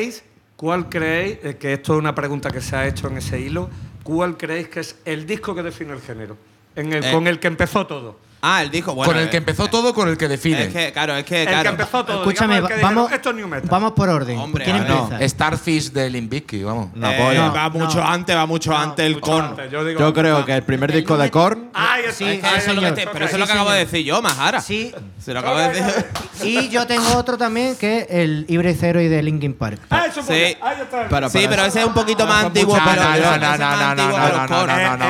E: ¿Cuál creéis, eh, que esto es una pregunta que se ha hecho en ese hilo, cuál creéis que es el disco que define el género? En el,
F: Eh.
E: con el que empezó todo.
F: Ah, él dijo, bueno.
G: con el que
F: eh,
G: empezó todo, con el que define.
F: Es que, claro, es que,
E: El
F: claro.
E: que empezó todo.
H: Escúchame,
E: digamos, el que
H: vamos,
E: dijeron, esto es New Metal.
H: vamos por orden.
F: Hombre,
H: ¿Quién
F: no.
H: empieza?
G: Starfish de Limbisky, vamos.
F: Eh,
J: polla.
F: va
H: No,
F: mucho
H: no.
F: antes, va mucho antes el
E: antes, Yo, digo,
J: Yo creo que el primer disco de Korn.
E: Ay,
H: Sí,
E: ay,
F: Es que
E: ay,
F: eso es lo que te- pero eso es lo que acabo de decir yo, Majara.
H: Sí.
F: Se lo acabo de decir.
H: Y yo tengo otro también que es el Hybrid Zero y de Linkin Park.
E: Ah, eso fue.
F: Sí.
E: Ahí está.
J: Pero-
F: Sí, pero ese es un poquito más antiguo.
G: No, no, no, no, no, no,
F: que
G: no, no, no, no.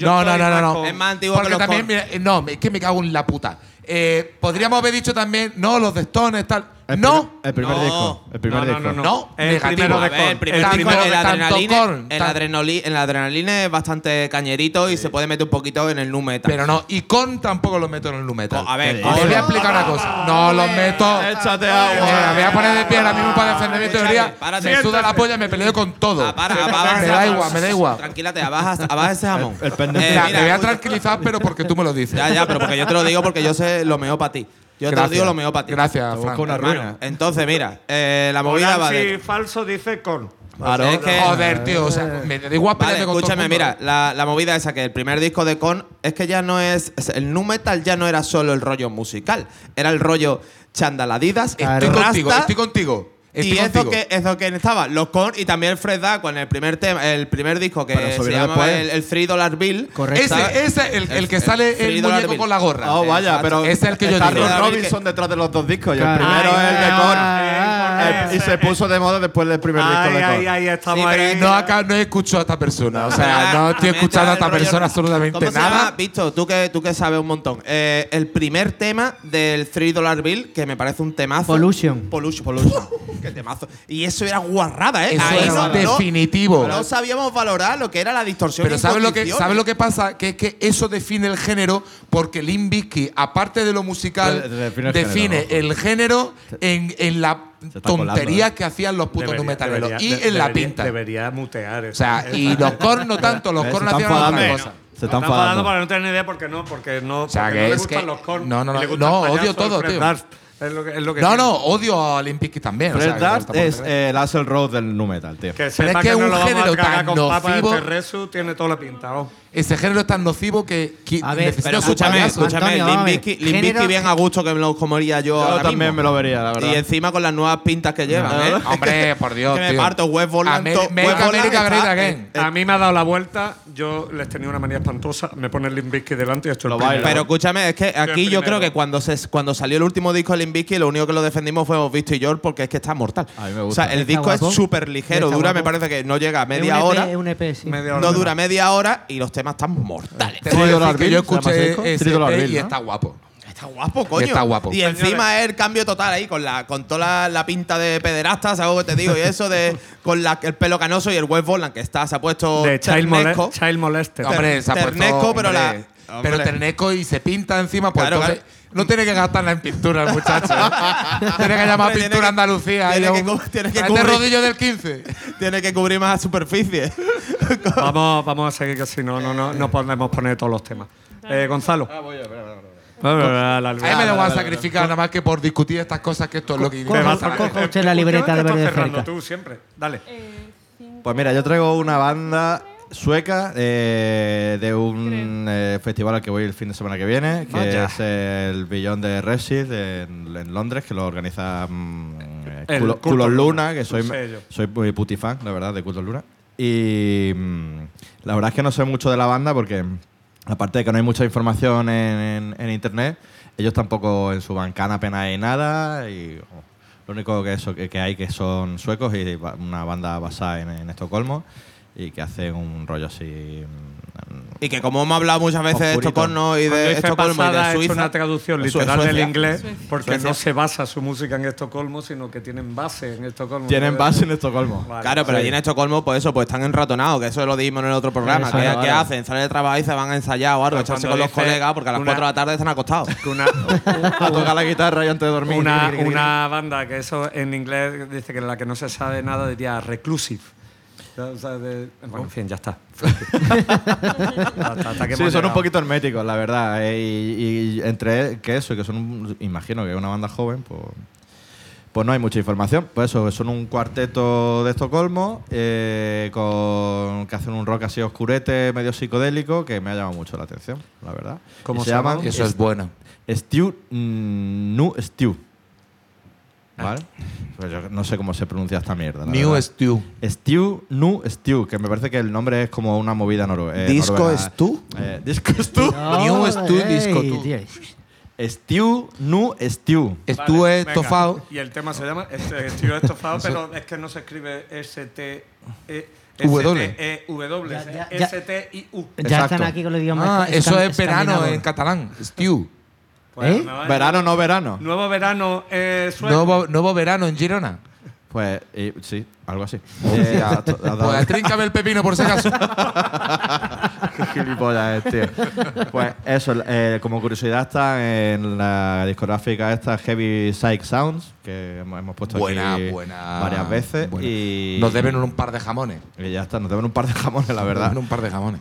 G: No, no, no, no, no.
E: con-
F: Es más antiguo
G: Porque
F: que los
G: también,
F: Korn.
G: mira, no, es que me cago en la puta. Eh, podríamos haber dicho también, no, los de Stones, tal.
J: El
G: No.
J: primer- el primer
F: No.
J: disco. El primer
E: No, no,
J: disco.
E: no, no.
G: No,
E: El
G: negativo.
F: ver, el primer
E: El
F: disco, el adrenalina, el adrenaline es bastante cañerito y se puede meter un poquito en el nu metal.
G: Pero no, y con tampoco lo meto en el nu metal.
F: A ver,
G: Y te voy a explicar una cosa. No los meto.
J: Échate
G: Eh,
J: agua.
G: me voy a poner de pie ahora mismo para defender mi teoría.
F: párate.
G: Me suda la polla y me peleo con todo.
F: Ah,
G: me da igual, me da igual.
F: Tranquilate, abaja, ese jamón.
J: El pendiente.
F: Eh,
G: voy a tranquilizar, pero porque tú me lo dices.
F: Ya, ya, pero porque yo te lo digo porque yo sé lo mejor para ti. Yo te
G: Gracias.
F: digo lo mejor para ti.
G: Gracias,
J: Busca
G: Fran.
J: una
F: Hermano. Entonces, mira, eh, la movida va de.
E: falso dice con.
J: Claro.
F: Es que-
G: Joder, tío. O sea, me da igual
F: Vale,
G: con todo el
F: escúchame, mira, la, la movida esa que el primer disco de Con es que ya no es. El nu metal ya no era solo el rollo musical, era el rollo chandaladidas,
G: Estoy contigo, estoy contigo. Estoy
F: y eso que, eso que estaba, los Con y también Fred Daco en el primer tema, el primer disco que se llama el, el Three Dollar Bill.
H: Correcto.
G: Ese, ese, el, el que sale
F: Three
G: el muñeco
F: Bill.
G: con la gorra.
J: Oh, vaya,
F: Exacto.
J: pero
G: Es el que yo digo.
J: Ron Robinson detrás de los dos discos. Y el primero es el de Korn. Y se puso de moda después del primer disco de Korn.
E: ahí estamos
F: Sí, pero
E: ahí.
F: es
G: No, acá no escucho a esta persona. O sea, no estoy escuchando a esta persona absolutamente
F: ¿Cómo se
G: nada.
F: llama? Visto, tú que, tú que sabes un montón. Eh, el primer tema del 3 Dollar Bill, que me parece un temazo.
H: Pollution.
F: Pollution. Pollution. Qué temazo. Y eso era guarrada, ¿eh?
G: Eso
F: Ahí
G: es
F: no- no-
G: definitivo.
F: No, sabíamos valorar lo que era la distorsión.
G: Pero ¿sabes lo, que,
F: condiciones.
G: ¿sabes lo que pasa? Que es que eso define el género porque Bizkit, aparte de lo musical,
J: De- de- define el
G: define
J: género.
G: el género en, en la
J: está
G: tontería
J: colando, ¿eh?
G: que hacían los putos
E: Debería-
G: metaleros
E: debería-
G: y
E: de-
G: en la pinta.
E: Debería mutear.
G: O sea, y los cornos no tanto, los
J: Eh,
G: cornos hacían otra cosa.
J: Se está
E: está enfadando
J: enfadando.
E: para no tener ni idea porque no, porque no,
G: O sea,
E: porque
G: que
E: no le
G: es
E: gustan
G: que-
E: los corn.
G: no, no, no, no, odio todo, tío.
E: Durst. Es lo que, es lo que
G: No,
E: tiene.
G: no, odio a Bizkit también. o
J: Fred
G: sea,
J: Durst
G: está por
J: es eh, el Axl Rose del nu metal, tío.
E: Que
G: Pero es que
E: no
G: un
E: lo vamos
G: género
E: a cagar
G: tan
E: con papas
G: nocivo.
E: de Terresu tiene toda la pinta. oh.
G: Ese género es tan nocivo que, que
H: A ver,
G: necesita
F: Pero
G: su
F: escúchame,
G: payaso.
F: escúchame,
H: Antonio,
F: Limp
H: vamos a ver.
F: Bizkit- Limp
H: Género-
F: Bizkit bien a gusto que me lo comería yo,
J: Yo
F: ahora
J: también
F: mismo.
J: me lo vería, la verdad.
F: Y encima con las nuevas pintas que llevan, ¿eh?
G: Hombre, por Dios,
F: Que me
G: tío.
F: parto, Wes Borland.
G: Ameri- Make America Great Again.
F: eh,
E: A mí me ha dado la vuelta, yo les tenía una manía espantosa, me pone el Limbisky delante y esto
J: Lo baila.
F: Pero escúchame, es que aquí yo
E: primero.
F: creo que cuando se, cuando salió el último disco de Limp Bizkit, lo único que lo defendimos fue Hemos visto y George porque es que está mortal.
J: A mí me
F: O
J: gusta.
F: sea, el
H: Está
F: disco
H: guapo.
F: es súper ligero,
H: Está
F: dura,
H: guapo.
F: me parece que no llega a media
H: EP,
F: hora.
H: Es un EP, sí.
E: Media hora
F: No dura media hora y los temas están mortales.
G: Te
J: Dollar
G: que yo
J: ¿se llama ese
G: escuché ese y
J: ¿no?
G: está guapo.
F: Está guapo, coño.
G: está guapo.
F: Y encima es el cambio total ahí, con la con toda la, la pinta de pederasta, ¿sabes lo que te digo? Y eso de con la, el pelo canoso y el Wes Borland que está, se ha puesto
E: De Child,
F: ternesco.
E: Child Molester.
G: Hombre, se ha puesto,
F: Ternesco, pero la-
G: hombre,
F: hombre.
G: Pero ternesco y se pinta encima, pues
F: Claro,
G: entonces no tiene que gastarla en pintura el muchacho. ¿eh? tiene que llamar
F: Hombre, tiene
G: pintura
F: que-
G: Andalucía.
F: tiene que
G: un-
F: tiene que
G: este
F: cubrir-
G: rodillo del 15.
F: Tiene que cubrir más superficie.
E: Vamos, vamos a seguir que si no, no, no, no podemos poner todos los temas. Eh, Gonzalo. Ah, voy a
G: A mí me da igual sacrificar nada más que por discutir estas cosas, que esto es lo que
E: a-
H: coja usted la libreta de ver de
E: cerrando
H: cerca.
E: tú siempre. Dale.
J: Pues mira, yo traigo una banda sueca eh, de un eh, festival al que voy el fin de semana que viene, que
E: Vaya.
J: es el Billón de Resid en, en Londres, que lo organiza mm, eh, Culos
E: Luna,
J: Luna, que soy, soy muy putifan, la verdad, de Culos Luna. Y mm, la verdad es que no sé mucho de la banda porque, aparte de que no hay mucha información en, en- internet, ellos tampoco en su bancana apenas hay nada y oh, lo único que, eso, que, que hay que son suecos y una banda basada en, en Estocolmo y que hacen un rollo así...
F: Y que como hemos hablado muchas veces de
J: Oscurito.
F: Estocolmo y de Estocolmo y de Suiza.
E: una traducción literal del
F: Suecia.
E: inglés
F: Suecia.
E: porque
F: Suecia.
E: no se basa su música en Estocolmo, sino que tienen base en Estocolmo.
J: Tienen base en Estocolmo.
E: Vale.
F: Claro, pero
J: Sí.
F: allí en Estocolmo, pues eso, pues están enratonados, que eso lo dijimos en el otro programa.
H: Eso,
F: ¿Qué,
J: vale,
F: qué hacen? Salen de trabajo y se van a ensayar o algo,
E: Pues
F: echarse con los colegas, porque a las
E: una-
F: 4 de la tarde están acostados.
E: Una,
J: a tocar la guitarra y antes de dormir.
E: una, una banda que eso en inglés dice que la que no se sabe nada diría reclusive. O sea, de- bueno, en fin, ya está. Hasta- hasta que
J: Sí, son un poquito herméticos, la verdad. eh, y, y entre que eso, y que son, un- imagino que es una banda joven, pues, pues no hay mucha información. Pues eso, son un cuarteto de Estocolmo eh, con, que hacen un rock así oscurete, medio psicodélico, que me ha llamado mucho la atención, la verdad.
E: ¿Cómo
J: Y
E: se llama?
J: llaman
G: Eso es bueno.
J: Stew mm, Nu Stew. ¿Vale? Pues yo no sé cómo se pronuncia esta mierda.
G: New
J: verdad.
G: Stew.
J: Stew Nu Stew, que me parece que el nombre es como una movida norue- eh,
F: ¿Disco
J: noruega.
F: Stew?
J: Eh, Disco Stew.
G: New Stew
H: ey,
G: Disco, tú.
H: tío.
J: Stew Nu Stew.
G: Stew
E: Vale,
G: es
E: venga.
G: tofao.
E: Y el tema se llama este, Estío estofado, pero es que no se escribe S-T. E,
G: W.
E: E, W,
H: Ya, ya, ya.
E: S-T-I-U.
H: Ya están aquí con los idiomas.
G: Ah, eso es verano en catalán. Stew.
E: Pues,
H: ¿Eh?
E: no,
J: Verano, no verano.
E: Nuevo verano eh.
G: Nuevo, nuevo verano en Girona.
J: Pues y- sí, algo así. Eh, ha dado-
G: Pues tríncame el pepino por si acaso.
J: Qué gilipollas es, tío. Pues eso, eh, como curiosidad está en la discográfica esta Heavy Psych Sounds, que hemos, hemos puesto
G: buena,
J: aquí
G: buena.
J: varias veces.
G: buena.
J: Y
G: Nos deben un par de jamones.
J: y ya está, nos deben un par de jamones, la
G: Nos
J: verdad.
G: deben un par de jamones.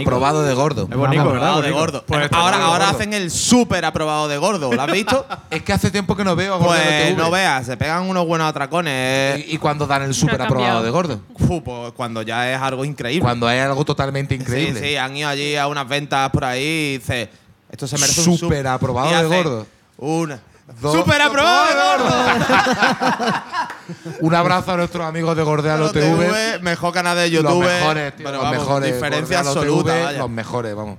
J: Es.
G: Aprobado de gordo.
J: Es bonito, ¿verdad?
F: Aprobado de gordo.
E: Pues
F: ahora hacen el súper aprobado de gordo. ¿Lo has visto?
G: Es que hace tiempo que no veo a Gordo
F: pues no veas, se pegan unos buenos atracones.
G: ¿Y, y cuando dan el súper aprobado de gordo?
F: Pues cuando ya es algo increíble.
G: Cuando hay algo totalmente
F: Sí,
G: increíble.
F: sí, han ido allí a unas ventas por ahí y dice, esto se merece un
G: Súper aprobado
F: y
G: de gordo.
F: Una.
G: Dos.
F: ¡Súper aprobado de gordo!
G: Un abrazo a nuestros amigos de Gordealo TV.
F: TV, mejor canal de YouTube.
G: Los mejores, tío,
F: pero
G: los
F: vamos,
G: mejores.
F: Diferencia
G: Gordealo
F: absoluta.
G: TV. Los mejores, vamos.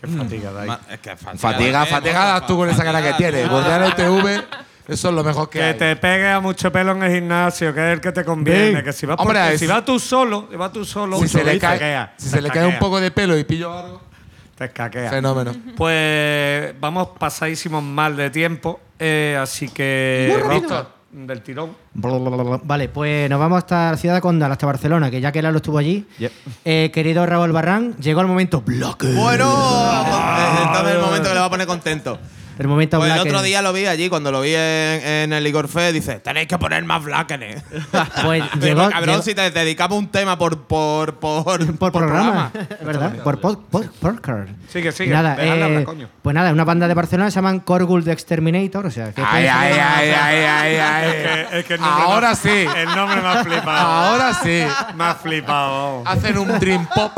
E: Qué fatiga, Dai.
F: Es que fatiga,
G: Fatiga,
F: ¿eh?
G: fatiga das tú con esa cara que tienes. Gordealo TV, eso es lo mejor que,
E: Que
G: hay.
E: te pegue a mucho pelo en el gimnasio, que es el que te conviene. Que si vas,
G: Hombre,
E: por- si vas tú solo, si vas tú solo,
G: si se le cae, si se le cae un poco de pelo y pillo algo,
E: Te escaquea.
G: fenómeno.
E: Pues vamos pasadísimos mal de tiempo, eh, así que. Rosca, del tirón.
H: Vale, pues nos vamos hasta la ciudad de Condal, hasta Barcelona, que ya que Lalo estuvo allí.
J: Yep.
H: Eh, querido Raúl Barrán, llegó el momento Black.
F: Bueno, eh, entonces es el momento que le va a poner contento.
H: El momento
F: Pues el otro día lo vi allí, cuando lo vi en, en el Igor Fest, dice, tenéis que poner más Blackenes.
H: Pues llegó,
F: cabrón,
H: llegó-
F: si te dedicamos un tema por, por, por,
H: por programa, es verdad, por pod- pod- podcast.
E: Sigue, sigue.
H: Nada, eh,
E: hablar, coño.
H: pues nada, una banda de Barcelona se llaman Corgul de Exterminator, o sea, que
G: Ay, ay, ay, ay, ay, ay.
E: Es que- es que el nombre
G: Ahora sí.
E: El nombre me ha flipado.
G: Ahora sí.
E: Me ha flipado.
G: Hacen un dream pop.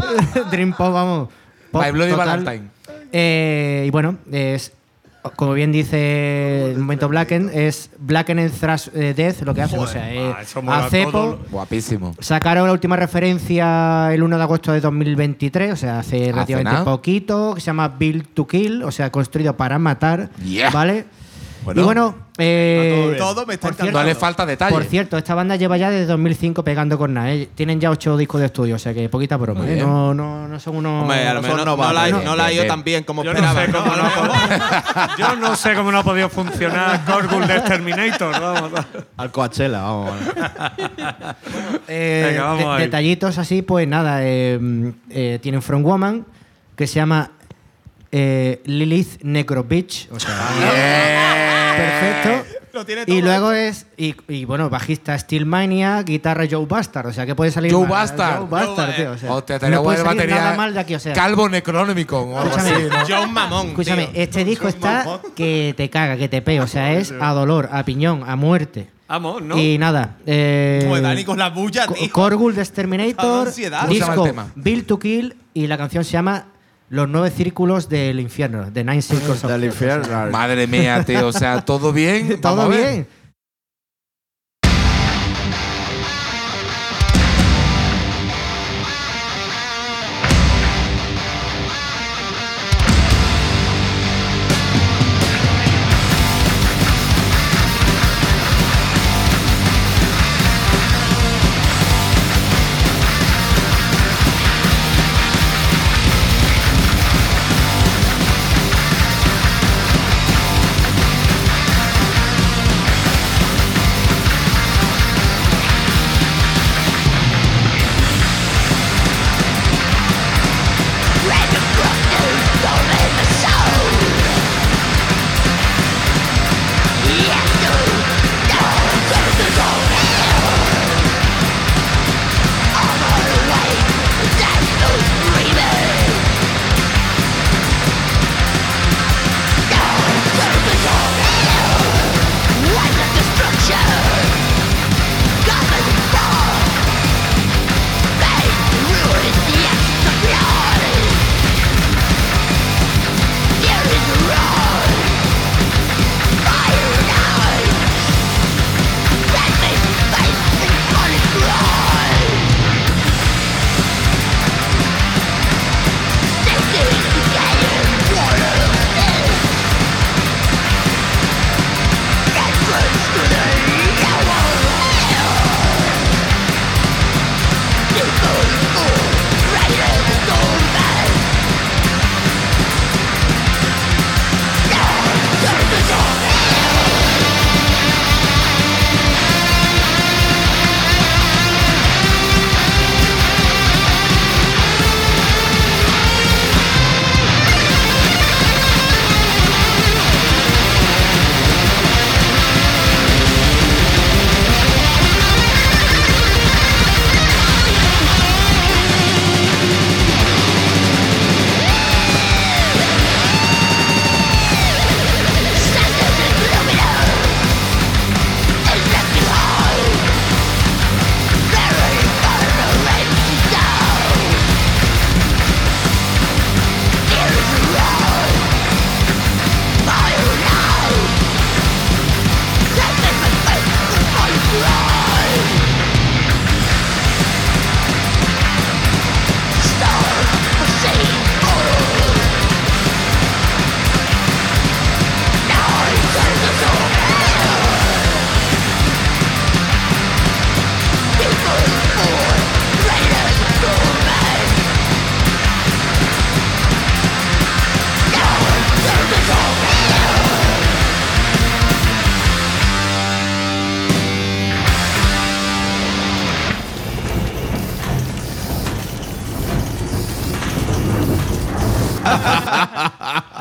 H: Dream Pop, vamos. Pop
G: My Bloody
H: total.
G: Valentine.
H: Eh, y bueno, es, como bien dice el momento Blacken, es Blacken and Thrash eh, Death lo que hace. o sea, eh,
E: ah, mola
H: a cepo.
G: Guapísimo.
H: Sacaron la última referencia el 1 de agosto de 2023, o sea, hace relativamente
G: nada.
H: poquito, que se llama Build to Kill, o sea, construido para matar,
G: Yeah.
H: ¿vale?
G: Bueno.
H: y bueno, eh,
F: Todo me está
H: por
F: encantando.
G: No le falta detalle.
H: por cierto, esta banda lleva ya desde 2005 pegando con nada. ¿eh? Tienen ya ocho discos de estudio, o sea que poquita broma. ¿eh? No, no, no son unos.
F: Hombre, a lo mejor no, no, la,
H: No,
F: la ha ido
G: bien.
F: tan bien como
E: Yo no,
F: esperaba.
E: sé cómo no ha podido- yo no sé cómo no ha podido funcionar Gorgul de Terminator. Vamos.
J: Al Coachella, vamos.
H: Eh,
E: Venga, vamos
H: de- detallitos así, pues nada. eh, eh, tienen From Woman, que se llama eh, Lilith Necrovitch. O sea, perfecto.
F: Lo tiene
H: Y
F: todo.
H: luego es. Y, y bueno, bajista Steel Mania, guitarra Joe Bastard. O sea que puede salir.
G: Joe
H: mal,
G: Bastard.
H: Joe Bastard, tío. O sea,
G: Hostia, tenía
H: no puede
G: buena
H: salir
G: batería.
H: nada mal de aquí, o sea.
G: Calvo Necronomicon o algo
H: Escúchame.
G: así, ¿no?
F: John Mamón.
H: Escúchame,
F: tío.
H: este disco está que te caga, que te pega. O sea, es a dolor, a piñón, a muerte.
E: Vamos, ¿no?
H: Y nada. Eh,
F: Como Dani con la bulla, tío.
H: Corgul de Exterminator,
F: ansiedad.
G: ¿Cómo se llama el
H: disco? Build to Kill y la canción se llama Los nueve círculos del infierno, The Nine Circles of
J: Del
H: Hell.
J: infierno.
G: Madre mía, tío. O sea, todo bien. Vamos
H: Todo
G: a ver.
H: bien.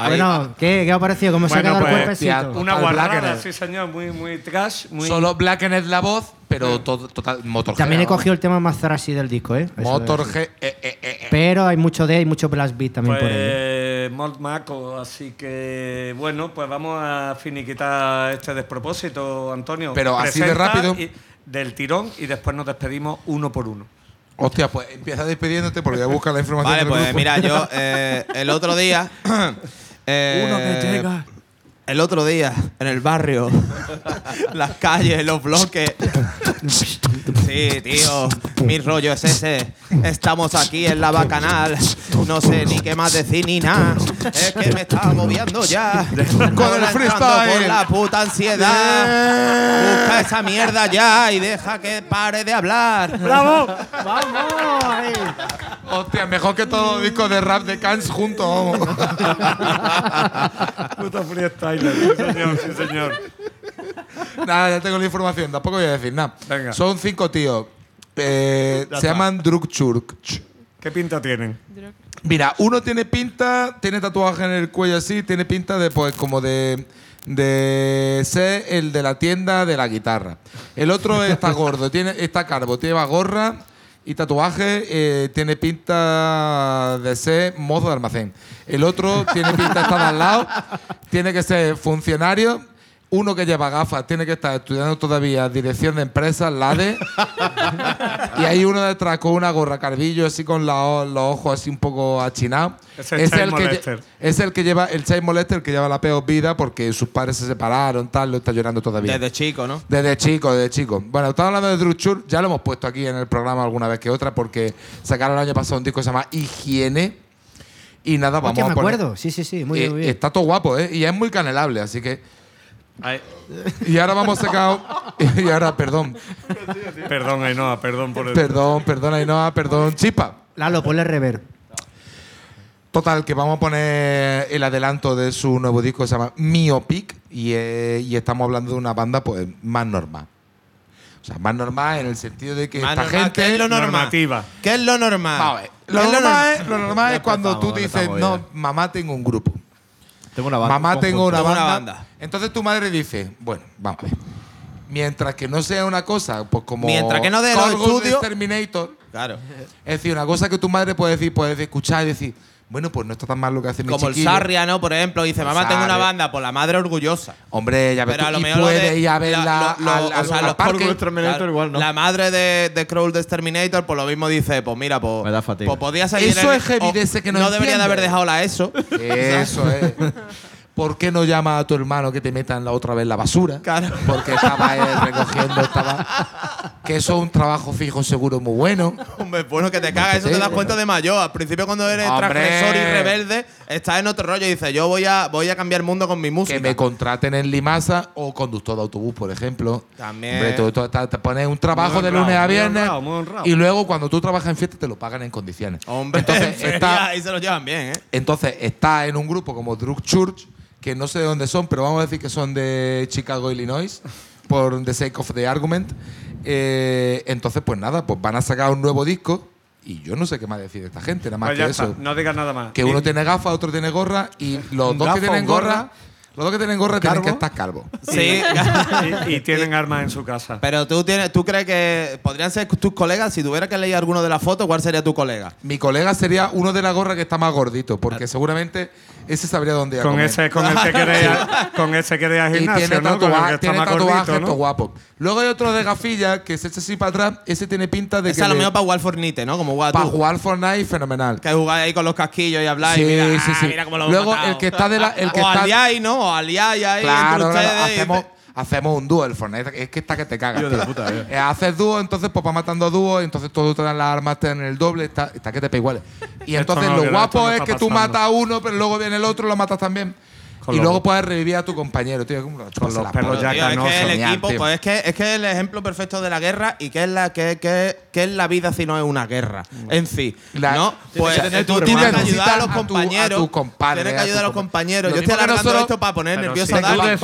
H: Bueno, ¿qué, ¿qué ha parecido? ¿Cómo se ha quedado el
E: pues,
H: cuerpecito?
E: una
G: Blackened.
E: sí señor, muy, muy trash. Muy
G: Solo Blackened la voz, pero todo, total, Motorhead.
H: También he cogido el tema más thrashy del disco, ¿eh?
G: Motorhead. eh, eh, eh, eh.
H: Pero hay mucho de y mucho blast beat también por ello.
E: Pues Malt Maco, así que bueno, pues vamos a finiquitar este despropósito, Antonio.
G: Pero así de rápido.
E: y- del tirón y después nos despedimos uno por uno.
G: Hostia, pues empieza despidiéndote porque voy a buscar la información.
F: Vale,
G: del
F: pues
G: grupo.
F: mira, yo eh, el otro día. Eh,
G: Uno que llega.
F: El otro día, en el barrio, las calles, los bloques. Sí, tío, mi rollo es ese. Estamos aquí en la bacanal. No sé ni qué más decir ni nada. Es que me está moviendo ya.
G: Con el freestyle.
F: Por la puta ansiedad. Busca esa mierda ya y deja que pare de hablar.
H: ¡Bravo! ¡Vamos! ahí.
G: Hostia, mejor que todos los discos de rap de Cans juntos. vamos.
E: Puto freestyler, sí señor, sí señor.
G: nada, ya tengo la información, tampoco voy a decir nada.
E: Venga.
G: Son cinco tíos. Eh, se llaman Drukchurk.
E: ¿Qué pinta tienen?
G: Mira, uno tiene pinta, tiene tatuaje en el cuello así, tiene pinta de, pues, como de, de ser el de la tienda de la guitarra. El otro está gordo, tiene, está calvo, lleva gorra y tatuaje, eh, tiene pinta de ser mozo de almacén. El otro tiene pinta de estar al lado, tiene que ser funcionario. Uno que lleva gafas tiene que estar estudiando todavía dirección de empresas, LADE. y hay uno detrás con una gorra carbillo, así con la- los ojos así un poco achinados.
E: Es Child
G: que,
E: Molester.
G: lle- es el que lleva, el Child Molester, el que lleva la peor vida porque sus padres se separaron, tal, lo está llorando todavía.
F: Desde chico, ¿no?
G: Desde chico, desde chico. Bueno, estamos hablando de Druchur, ya lo hemos puesto aquí en el programa alguna vez que otra, porque sacaron el año pasado un disco que se llama Higiene. Y nada, vamos a poner-
H: acuerdo. Sí, sí, sí. Muy
G: Eh,
H: muy bien.
G: Está todo guapo, ¿eh? Y es muy canelable, así que.
E: Ay,
G: Y ahora vamos a sacar. y ahora, perdón.
E: perdón, Ainhoa, perdón por el.
G: Perdón, perdón, Ainhoa, perdón, Chispa.
H: Lalo, ponle rever.
G: Total, que vamos a poner el adelanto de su nuevo disco que se llama Miopic y, eh, y estamos hablando de una banda pues más normal. O sea, más normal en el sentido de que
F: Más
G: esta
F: normal,
G: gente
F: ¿Qué es lo normal?
E: Normativa.
F: ¿Qué es lo normal?
G: Vamos a ver,
F: ¿Qué
G: Lo
F: es
G: normal, es, lo normal es
J: Ya
G: cuando tú dices, no, mamá tengo un grupo.
J: Tengo una banda.
G: Mamá
J: un
G: tengo una
F: Tengo
G: banda.
F: una banda.
G: Entonces tu madre dice, bueno, vamos a ver. Mientras que no sea una cosa, pues como.
F: Mientras que no dé los
G: de
F: estudios-
G: Terminator.
F: Claro.
G: Es decir, una cosa que tu madre puede decir, puedes escuchar y decir, bueno, pues no está tan mal lo que hace mi
F: Como el. Sarria, ¿no? Por ejemplo, dice, mamá, tengo una banda, por la madre orgullosa.
G: Hombre, ya ves
F: Pero
G: tú,
F: a lo
G: y
F: mejor lo
G: puede
F: de-
G: ir a verla
F: la- lo-
G: al,
F: o
G: al-
F: sea,
G: al
F: los
G: parque.
J: Corgul Terminator
F: La-
J: igual, ¿no?
F: La madre de, de Crawl de Terminator, por lo mismo dice, pues mira, pues,
J: Me da fatiga.
F: pues podía seguir
G: Eso
F: en-
G: es heavy de ese que no
F: debería de haber dejado la ESO.
G: Eso es. ¿Por qué no llama a tu hermano que te metan la otra vez la basura?
F: Claro.
G: Porque estaba él recogiendo, estaba. Que eso es un trabajo fijo, seguro, muy bueno.
F: Hombre, bueno, que te cagas, eso te das cuenta de mayor. Al principio, cuando eres
G: Hombre.
F: transgresor y rebelde, estás en otro rollo y dices, yo voy a, voy a cambiar el mundo con mi música.
G: Que me contraten en Limasa o conductor de autobús, por ejemplo.
F: También.
G: Hombre, tú- tú- te, te pones un trabajo
E: Muy
G: de lunes a
E: muy
G: viernes
E: honrado, muy honrado.
G: y luego cuando tú trabajas en fiesta te lo pagan en condiciones.
F: Hombre,
G: entonces está,
F: ahí se lo llevan bien, ¿eh?
G: entonces está en un grupo como Drug Church, que no sé de dónde son, pero vamos a decir que son de Chicago, Illinois, por The Sake of the Argument. Eh, entonces, pues nada, pues van a sacar un nuevo disco y yo no sé qué más decir de esta gente, nada más
E: Pues
G: que
E: ya está,
G: eso.
E: no digas nada más.
G: Que uno tiene gafas, otro tiene gorra y los
J: ¿Un
G: dos
J: gafa,
G: que tienen
J: gorra?
G: Gorra, los dos que tienen gorra tienen que
J: ¿Calvo?
G: estar calvos.
F: Sí.
E: y, y tienen armas en su casa.
F: Pero tú, tienes, tú crees que podrían ser tus colegas. Si tuviera que leer alguno de las fotos, ¿cuál sería tu colega?
G: Mi colega sería uno de la gorra que está más gordito, porque seguramente ese sabría dónde ir a
E: Con
G: comer.
E: ese, con el que quiere ir a- con ese ir al
G: Y
E: gimnasio,
G: tiene,
E: ¿no? Con el que está
G: tiene
E: más
G: tatuajes,
E: gordito, ¿no?
G: todo guapo. Luego hay otro de gafilla que se echa así para atrás. Ese tiene pinta de
F: Ese
G: que
F: a lo
G: le-
F: mejor para jugar Fortnite, ¿no? Como jugar
G: para jugar Fortnite fenomenal.
F: Que jugáis ahí con los casquillos y habláis.
G: Sí,
F: y mira,
G: sí,
F: ah,
G: sí.
F: mira cómo lo
G: Luego
F: matado.
G: el que está de la, el que
F: o
G: está
F: aliáis, ¿no? Aliáis ahí
G: Claro,
F: entre ustedes.
G: hacemos, hacemos un dúo el Fortnite. Es que está que te cagas. Tío.
J: puta, eh.
G: Haces dúo, entonces pues va matando dúos, entonces todos te dan las armas, te dan el doble, está, está que te pega igual. Y entonces
E: no,
G: lo guapo
E: no
G: es que tú
E: pasando.
G: matas a uno, pero luego viene el otro y lo matas también.
E: Con
G: y luego puedes revivir a tu compañero, tío. ¿cómo lo chupas
E: los
G: polla?
E: ya
F: Tío, es que el equipo,
G: tío.
F: pues es que, es que el ejemplo perfecto de la guerra y qué es la, qué, qué- qué es la vida si no es una guerra en sí.
G: La-
F: ¿no? Pues
G: que
F: tú tienes que
G: hermano.
F: ayudar a los compañeros.
G: a tu compadre,
F: tienes que ayudar a los
G: compa-
F: compañeros. Yo estoy
G: que
F: alargando esto para poner nervioso
E: si
F: a
E: tú
F: Dani.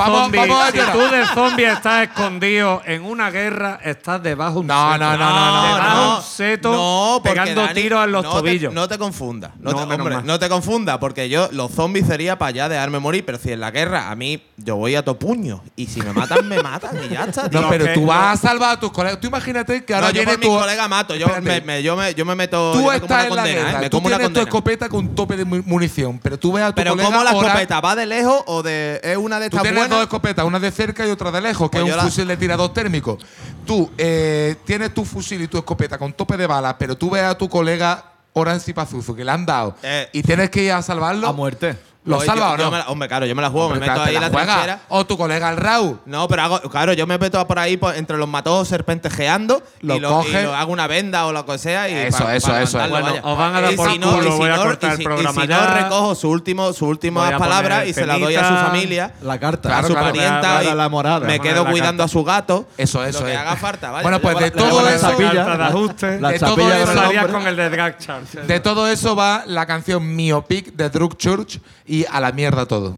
E: si tú de zombie estás escondido en una guerra, estás debajo de un
G: No,
E: seto.
G: no, no, no, no,
E: Debajo de
F: no.
E: un seto pegando
F: Dani,
E: tiros en los
F: no te-
E: tobillos.
F: no te confundas. No te confundas, porque yo, los zombies sería para allá dejarme morir, pero si en la guerra a mí, yo voy a to puño. Y si me matan, me matan y ya está. tío.
G: No, pero tú vas a salvar a tus colegas. Tú imagínate que ahora
F: No, yo
G: viene
F: por mi
G: tu.
F: colega mato. Yo me, me- yo, me, yo me meto.
G: Tú
F: yo me como
G: estás
F: una
G: en la
F: condena, ¿eh?
G: guerra,
F: Me
G: tú
F: como una
G: tienes tu escopeta con tope de mu- munición, pero tú ves a tu
F: Pero
G: colega
F: ¿cómo la escopeta? ¿Va de lejos o de es una de
G: Tú
F: estas
G: tienes
F: buenas?
G: dos escopetas, una de cerca y otra de lejos, que
F: Pues
G: es un
F: la-
G: fusil de tirador térmico. Tú eh, tienes tu fusil y tu escopeta con tope de balas, pero tú ves a tu colega Orange Pazuzu que le han dado
F: Eh.
G: y tienes que ir a salvarlo.
J: A muerte.
G: ¿Lo
F: Oye,
G: salva
F: yo-
G: o no?
F: yo me la- hombre, claro, yo me la juego,
G: Hombre,
F: me meto
G: te
F: ahí
G: la
F: en la
G: juegas.
F: trinchera.
G: O tu colega el Raúl.
F: No, pero hago, claro, yo me meto por ahí por- entre los matojos serpentejeando
G: Lo
F: y, lo,
G: coge-
F: y lo hago una venda o lo que sea y
G: Eso,
F: pa-
G: eso,
F: pa
G: eso.
E: Bueno,
F: vaya.
E: os van a dar
F: Y
E: por
F: si no-
E: culo,
F: si
E: voy a
F: no-
E: cortar el programa
F: Y si no,
E: ya.
F: recojo su último, sus últimas palabras y se las doy a su familia,
J: La carta.
G: Claro,
F: a su
G: claro.
F: parienta y
J: la morada.
F: me quedo
E: la
F: cuidando a su gato.
G: Eso, eso
F: lo que
G: es.
F: haga falta, vaya.
G: Bueno, pues de
F: la-
G: todo
F: la
G: eso-
E: de ajuste.
J: La
G: De todo eso
J: con el
E: de.
G: De todo eso va la canción Miopic de Drug Church y a la mierda todo.